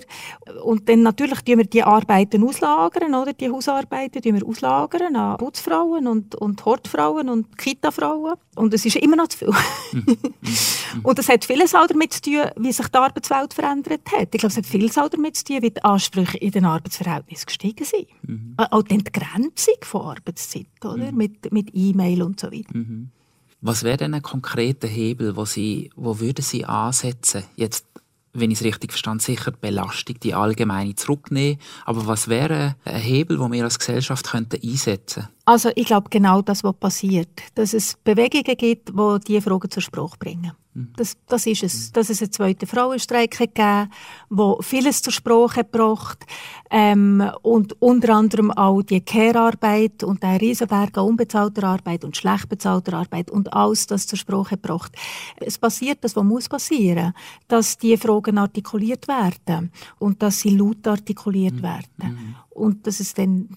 Speaker 2: Und dann natürlich tun wir die Arbeiten auslagern, oder? die Hausarbeiten tun wir auslagern an Putzfrauen und, und Hortfrauen und Kitafrauen. Und es ist immer noch zu viel. Mhm. mhm. (laughs) und es hat vieles auch damit zu tun, wie sich die Arbeitswelt verändert hat. Ich glaube, es hat vieles auch damit zu tun, wie die Ansprüche in den Arbeitsverhältnissen gestiegen sind. Mhm. Auch die Entgrenzung von Arbeitszeit, oder? Mhm. Mit, mit E-Mail und so weiter.
Speaker 1: Was wäre denn ein konkreter Hebel, wo, Sie, wo würden Sie ansetzen? Jetzt, wenn ich es richtig verstand, sicher die Belastung, die allgemeine zurücknehmen. Aber was wäre ein Hebel, wo wir als Gesellschaft könnten einsetzen?
Speaker 2: Also ich glaube genau das, was passiert. Dass es Bewegungen gibt, die diese Fragen zur Sprache bringen. Mhm. Das, das ist es. Dass es einen zweiten Frauenstreik gegeben wo vieles zur Sprache gebracht ähm, und unter anderem auch die Care-Arbeit und der Riesenberg an unbezahlter Arbeit und schlecht bezahlter Arbeit und alles das zur Sprache gebracht. Es passiert das, was muss passieren, dass die Fragen artikuliert werden und dass sie laut artikuliert mhm. werden. Mhm und dass es dann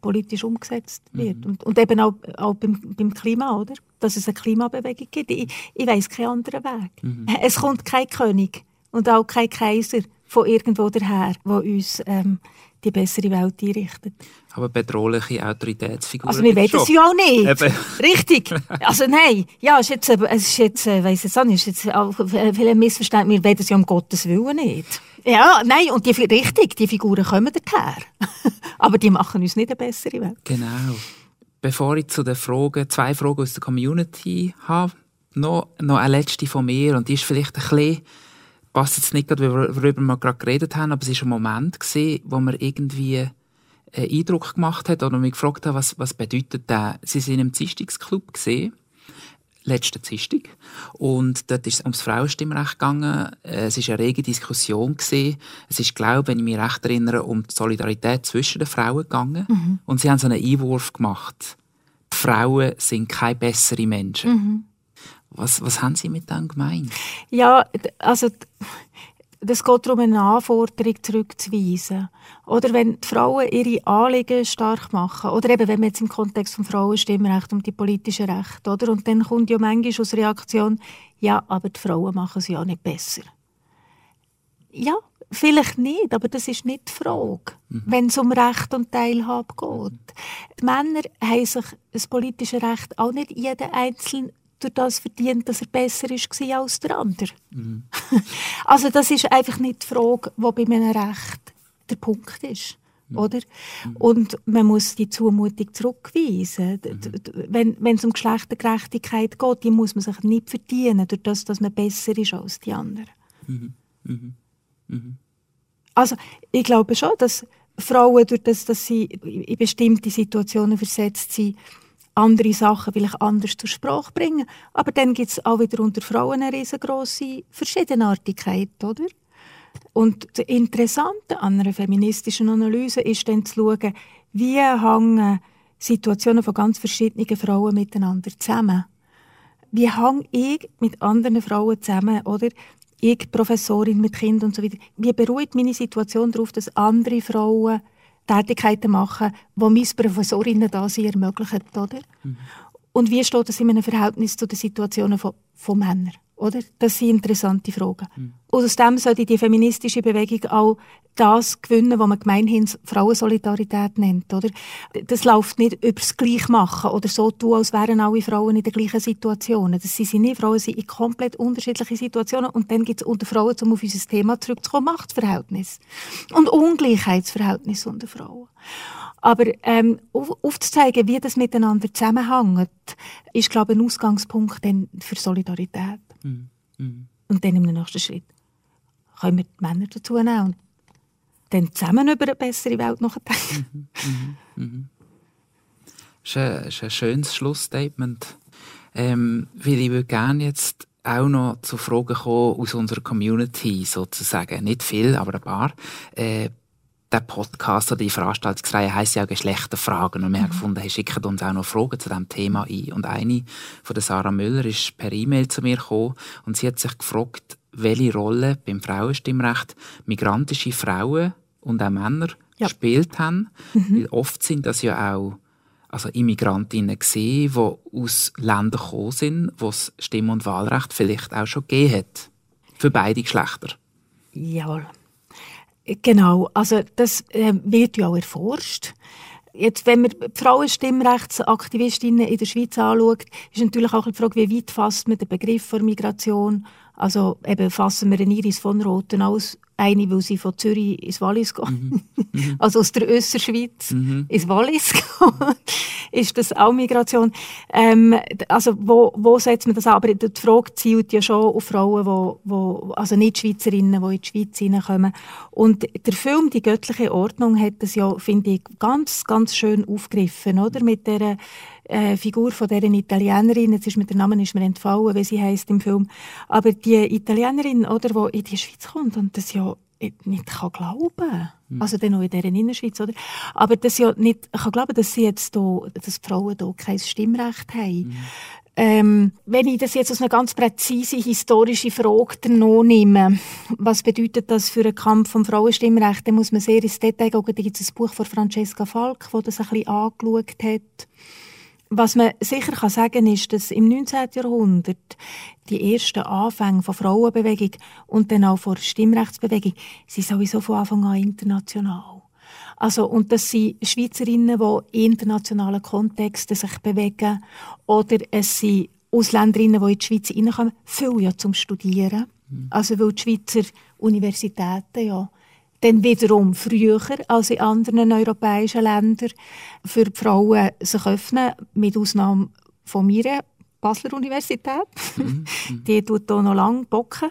Speaker 2: politisch umgesetzt wird. Mhm. Und, und eben auch, auch beim, beim, Klima, oder? Dass es eine Klimabewegung gibt. Ich, ich weiß keinen anderen Weg. Mhm. Es kommt kein König und auch kein Kaiser von irgendwo daher, der uns ähm, die bessere Welt einrichtet.
Speaker 1: Aber bedrohliche Autoritätsfiguren.
Speaker 2: Also wir wissen es ja auch nicht. Eben. Richtig. (laughs) Also nein, ja, es ist jetzt, es ist jetzt, äh, weiss jetzt auch nicht, ist jetzt auch viele Missverständnisse. Wir wissen es ja um Gottes Willen nicht. Ja, nein, und die, richtig, die Figuren kommen daher. (laughs) Aber die machen uns nicht eine bessere Welt.
Speaker 1: Genau. Bevor ich zu den Fragen, zwei Fragen aus der Community habe, noch, noch eine letzte von mir und die ist vielleicht ein bisschen, passt jetzt nicht gerade, worüber wir gerade geredet haben, aber es war ein Moment gewesen, wo man irgendwie einen Eindruck gemacht hat oder mich gefragt hat, was, was bedeutet das? Sie sind im Zistungsclub gesehen letzten Dienstag. Und dort ist es ums Frauenstimmrecht gegangen. Es war eine rege Diskussion. Gewesen. Es ist, glaube wenn ich mich recht erinnere, um die Solidarität zwischen den Frauen gegangen. Mhm. Und sie haben so einen Einwurf gemacht. Die Frauen sind keine besseren Menschen. Mhm. Was, was haben Sie mit dem gemeint?
Speaker 2: Ja, also es geht darum, eine Anforderung zurückzuweisen. Oder wenn die Frauen ihre Anliegen stark machen. Oder eben, wenn man jetzt im Kontext vom Frauenstimmrecht um die politischen Rechte, oder? Und dann kommt ja manchmal aus Reaktion, ja, aber die Frauen machen es ja nicht besser. Ja, vielleicht nicht, aber das ist nicht die Frage, mhm. wenn es um Recht und Teilhabe geht. Die Männer haben sich das politische Recht auch nicht jeder einzeln durch das verdient, dass er besser war als der andere. Mhm. (laughs) Also das ist einfach nicht die Frage, die bei einem Recht der Punkt ist. Mhm. Oder? Mhm. Und man muss die Zumutung zurückweisen. Mhm. Wenn, wenn es um Geschlechtergerechtigkeit geht, die muss man sich nicht verdienen, durch das, dass man besser ist als die anderen. Mhm. Also ich glaube schon, dass Frauen, durch das, dass sie in bestimmte Situationen versetzt sind, andere Sachen vielleicht anders zur Sprache bringen. Aber dann gibt es auch wieder unter Frauen eine riesengroße Verschiedenartigkeit, oder? Und das Interessante an einer feministischen Analyse ist dann zu schauen, wie hängen Situationen von ganz verschiedenen Frauen miteinander zusammen. Wie hänge ich mit anderen Frauen zusammen, oder? Ich, Professorin mit Kindern und so weiter. Wie beruht meine Situation darauf, dass andere Frauen Tätigkeiten machen, die mein Professorinnen da sie ermöglichen, oder? Mhm. Und wie steht das in einem Verhältnis zu den Situationen von, von Männern? Oder? Das sind interessante Fragen. Mhm. Und aus dem sollte die feministische Bewegung auch das gewinnen, was man gemeinhin Frauensolidarität nennt. Oder? Das läuft nicht über das Gleichmachen oder so tun, als wären alle Frauen in den gleichen Situationen. Das sind sie nicht. Frauen sind in komplett unterschiedlichen Situationen. Und dann gibt es unter Frauen, um auf unser Thema zurückzukommen, Machtverhältnis. Und Ungleichheitsverhältnis unter Frauen. Aber ähm, auf, aufzuzeigen, wie das miteinander zusammenhängt, ist, glaube ich, ein Ausgangspunkt für Solidarität. Mhm. Mhm. Und dann im nächsten Schritt können wir die Männer dazu nehmen und dann zusammen über eine bessere Welt nachdenken. Mhm. Mhm. mhm.
Speaker 1: Das ist ein, ist ein schönes Schlussstatement. Ähm, weil ich würde gerne jetzt auch noch zu Fragen kommen aus unserer Community, sozusagen. Nicht viel, aber ein paar. Äh, der Podcast oder die Veranstaltungsreihe heisst ja auch Geschlechterfragen. Und wir mhm. haben gefunden, hey, schickt uns auch noch Fragen zu diesem Thema ein. Und eine von der Sarah Müller ist per E-Mail zu mir gekommen und sie hat sich gefragt, welche Rolle beim Frauenstimmrecht migrantische Frauen und auch Männer ja. gespielt haben. Mhm. Weil oft sind das ja auch also Immigrantinnen gesehen, die aus Ländern gekommen sind, wo es Stimm- und Wahlrecht vielleicht auch schon gegeben hat. Für beide Geschlechter.
Speaker 2: Jawohl. Genau, also das äh, wird ja auch erforscht. Jetzt, wenn man die Frauenstimmrechtsaktivistinnen in der Schweiz anschaut, ist natürlich auch die Frage, wie weit fasst man den Begriff der Migration? Also eben fassen wir einen Iris von Roten aus eine, weil sie von Zürich ins Wallis geht. Mhm. (laughs) Mhm. Also aus der Össerschweiz mhm. ins Wallis geht. (laughs) ist das auch Migration? Ähm, also wo, wo setzt man das an? Aber die Frage zielt ja schon auf Frauen, wo, wo, also nicht Schweizerinnen, die in die Schweiz hineinkommen. Und der Film «Die göttliche Ordnung» hat das ja, finde ich, ganz, ganz schön aufgegriffen, oder? Mit der äh, Figur von dieser Italienerin, jetzt ist mir der Name ist mir entfallen, wie sie heißt im Film, aber die Italienerin, oder, die in die Schweiz kommt und das ja nicht kann glauben mhm. also dann auch in dieser Innerschweiz, oder? Aber das ja nicht kann glauben, dass sie jetzt da, dass Frauen hier kein Stimmrecht haben. Mhm. Ähm, wenn ich das jetzt als eine ganz präzise historische Frage noch nehme, was bedeutet das für einen Kampf um Frauenstimmrecht, dann muss man sehr ins Detail gehen. Da gibt es ein Buch von Francesca Falk, wo das ein bisschen angeschaut hat. Was man sicher kann sagen ist, dass im 19. Jahrhundert die ersten Anfänge von Frauenbewegung und dann auch von Stimmrechtsbewegung sind sowieso von Anfang an international. Also, und das sind Schweizerinnen, die in internationalen Kontexten sich bewegen oder es sind Ausländerinnen, die in die Schweiz reinkommen, viel ja zum Studieren. Mhm. Also, weil die Schweizer Universitäten ja dann wiederum früher als in anderen europäischen Ländern für die Frauen sich öffnen, mit Ausnahme von mir. Basler Universität. Mhm. die tut hier noch lange bocken.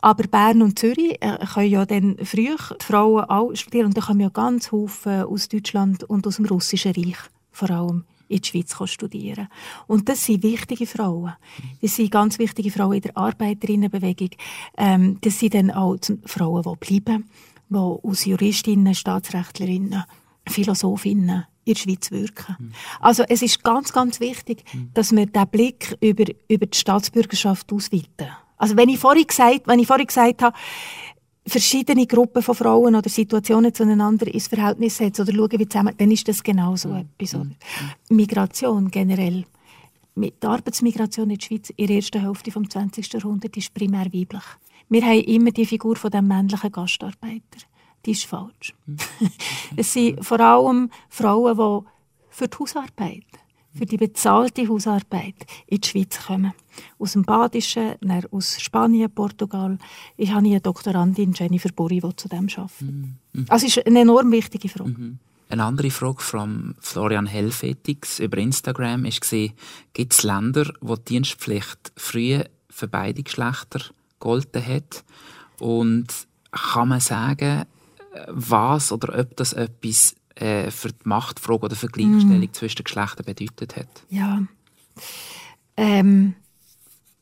Speaker 2: Aber Bern und Zürich äh, können ja dann früh die Frauen auch studieren. Und da kommen ja ganz viele aus Deutschland und aus dem Russischen Reich vor allem in die Schweiz studieren. Und das sind wichtige Frauen. Das sind ganz wichtige Frauen in der Arbeiterinnenbewegung. Ähm, das sind dann auch Frauen, die bleiben die aus Juristinnen, Staatsrechtlerinnen, Philosophinnen in der Schweiz wirken. Mhm. Also es ist ganz, ganz wichtig, mhm. dass wir den Blick über, über die Staatsbürgerschaft ausweiten. Also wenn ich vorhin gesagt, wenn ich vorhin gesagt habe, verschiedene Gruppen von Frauen oder Situationen zueinander ins Verhältnis setzen oder schauen, wie zusammen, dann ist das genau so mhm. etwas. Oder? Migration generell. Die Arbeitsmigration in der Schweiz in der ersten Hälfte des 20. Jahrhunderts ist primär weiblich. Wir haben immer die Figur von dem männlichen Gastarbeiter. Die ist falsch. Mhm. (laughs) es sind vor allem Frauen, die für die Hausarbeit, für die bezahlte Hausarbeit in die Schweiz kommen. Aus dem Badischen, aus Spanien, Portugal. Ich habe eine Doktorandin, Jennifer Burri, die zu dem arbeitet. Mhm. Also es ist eine enorm wichtige Frage. Mhm.
Speaker 1: Eine andere Frage von Florian Helfetix über Instagram war, gibt es Länder, wo die Dienstpflicht früher für beide Geschlechter gegolten hat? Und kann man sagen, was oder ob das etwas äh, für die Machtfrage oder für die Gleichstellung mm. zwischen den Geschlechtern bedeutet hat?
Speaker 2: Ja. Ähm,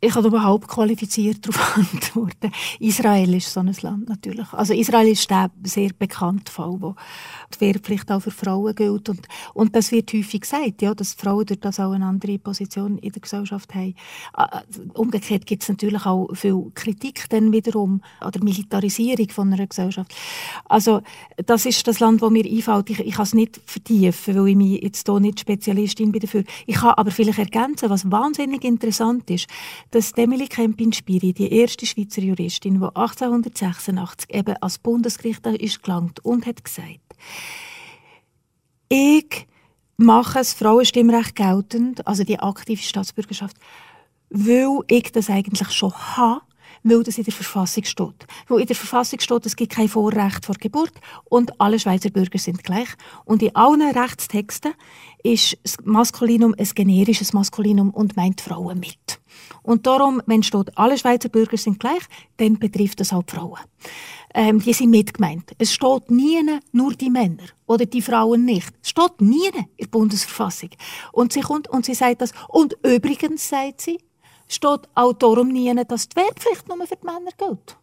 Speaker 2: ich kann überhaupt qualifiziert darauf (laughs) antworten. Israel ist so ein Land natürlich. Also Israel ist der sehr bekannte Fall, wo die Wehrpflicht auch für Frauen gilt. Und, und das wird häufig gesagt, ja, dass Frauen durch das auch eine andere Position in der Gesellschaft haben. Umgekehrt gibt es natürlich auch viel Kritik dann wiederum an der Militarisierung von einer Gesellschaft. Also das ist das Land, wo mir einfällt. Ich, ich kann es nicht vertiefen, weil ich mich jetzt hier nicht Spezialistin bin dafür. Ich kann aber vielleicht ergänzen, was wahnsinnig interessant ist, dass Emily Kempin-Spiri, die erste Schweizer Juristin, die 1886 eben als Bundesgericht ist gelangt und hat gesagt, ich mache das Frauenstimmrecht geltend, also die aktive Staatsbürgerschaft, weil ich das eigentlich schon habe weil das in der Verfassung steht. Weil in der Verfassung steht, es gibt kein Vorrecht vor Geburt und alle Schweizer Bürger sind gleich. Und in allen Rechtstexten ist das Maskulinum ein generisches Maskulinum und meint Frauen mit. Und darum, wenn steht, alle Schweizer Bürger sind gleich, dann betrifft das auch die Frauen. Ähm, die sind mitgemeint. Es steht nie nur die Männer oder die Frauen nicht. Es steht nie in der Bundesverfassung. Und sie kommt und sie sagt das. Und übrigens sagt sie, steht auch darum nie, dass die Wehrpflicht nur für die Männer gilt.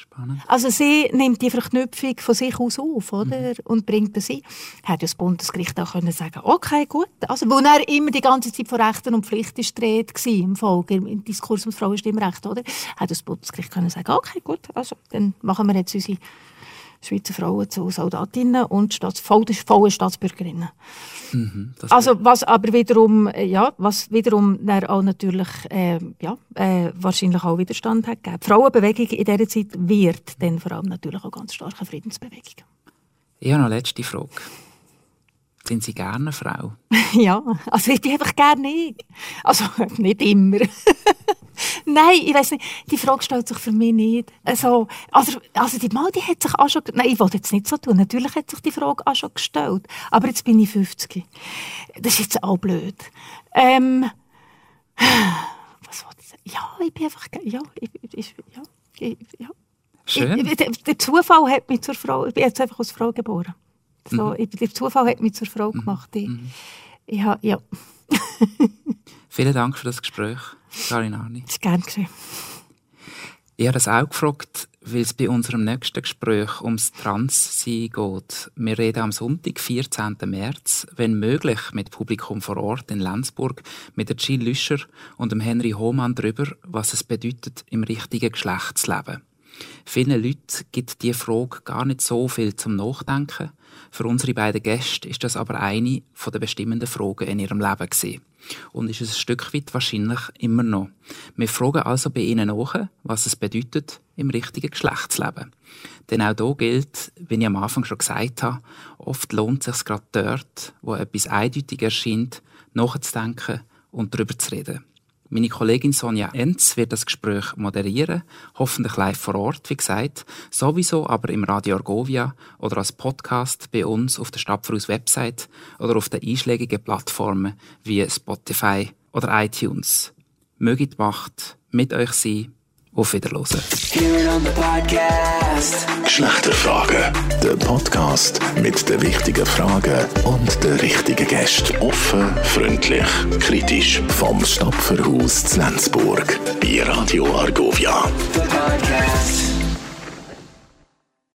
Speaker 2: Spannend. Also sie nimmt die Verknüpfung von sich aus auf oder? Mhm. und bringt das ein. Hätte das Bundesgericht auch können sagen okay, gut. Also, wo er immer die ganze Zeit von Rechten und Pflichten streht im Folge, im Diskurs ums Frauenstimmrecht, oder? Hätte das Bundesgericht können sagen okay, gut, also dann machen wir jetzt unsere Schweizer Frauen zu Soldatinnen und Staats vollen Staatsbürgerinnen. Mhm, also was aber wiederum, äh, ja, was wiederum auch natürlich äh, ja, äh, wahrscheinlich auch Widerstand hat gegeben. Die Frauenbewegung in dieser Zeit wird dann vor allem natürlich auch ganz starke Friedensbewegung.
Speaker 1: Ich habe noch eine letzte Frage. Sind Sie gerne eine Frau? (laughs)
Speaker 2: ja, also ich bin einfach gerne ich. Also (laughs) nicht immer. (laughs) Nein, ich weiß nicht, die Frage stellt sich für mich nicht. Also, also, also die Mal, die hat sich auch schon, nein, ich wollte jetzt nicht so tun, natürlich hat sich die Frage auch schon gestellt, aber jetzt bin ich 50. Das ist jetzt auch blöd. Ähm, was wollte ich sagen? Ja, ich bin einfach, ja, ich, ich, ja, ich, ja.
Speaker 1: Schön.
Speaker 2: Ich, der, Zufall hat mich zur Frau, ich bin jetzt einfach als Frau geboren. So, mhm. der Zufall hat mich zur Frau mhm. gemacht. Ich, mhm. ich, ja.
Speaker 1: Vielen Dank für das Gespräch, Karin Arni.
Speaker 2: Das ist gern geschehen.
Speaker 1: Ich habe das auch gefragt, weil es bei unserem nächsten Gespräch ums Transsein geht. Wir reden am Sonntag, 14. März, wenn möglich, mit Publikum vor Ort in Lenzburg, mit der Jill Lüscher und dem Henry Hohmann darüber, was es bedeutet, im richtigen Geschlecht zu leben. Vielen Leuten gibt diese Frage gar nicht so viel zum Nachdenken. Für unsere beiden Gäste ist das aber eine der bestimmenden Fragen in ihrem Leben gewesen. Und ist es ein Stück weit wahrscheinlich immer noch. Wir fragen also bei ihnen nach, was es bedeutet, im richtigen Geschlecht zu leben. Denn auch hier gilt, wie ich am Anfang schon gesagt habe, oft lohnt es sich gerade dort, wo etwas eindeutig erscheint, nachzudenken und darüber zu reden. Meine Kollegin Sonja Enz wird das Gespräch moderieren, hoffentlich live vor Ort, wie gesagt, sowieso aber im Radio Argovia oder als Podcast bei uns auf der Stadtfrus Website oder auf den einschlägigen Plattformen wie Spotify oder iTunes. Möge die Macht mit euch sein auf Wiederhören.
Speaker 3: Geschlechterfragen. Der Podcast mit den wichtigen Fragen und den richtigen Gästen. Offen, freundlich, kritisch. Vom Stapferhaus Lenzburg. Bei Radio Argovia.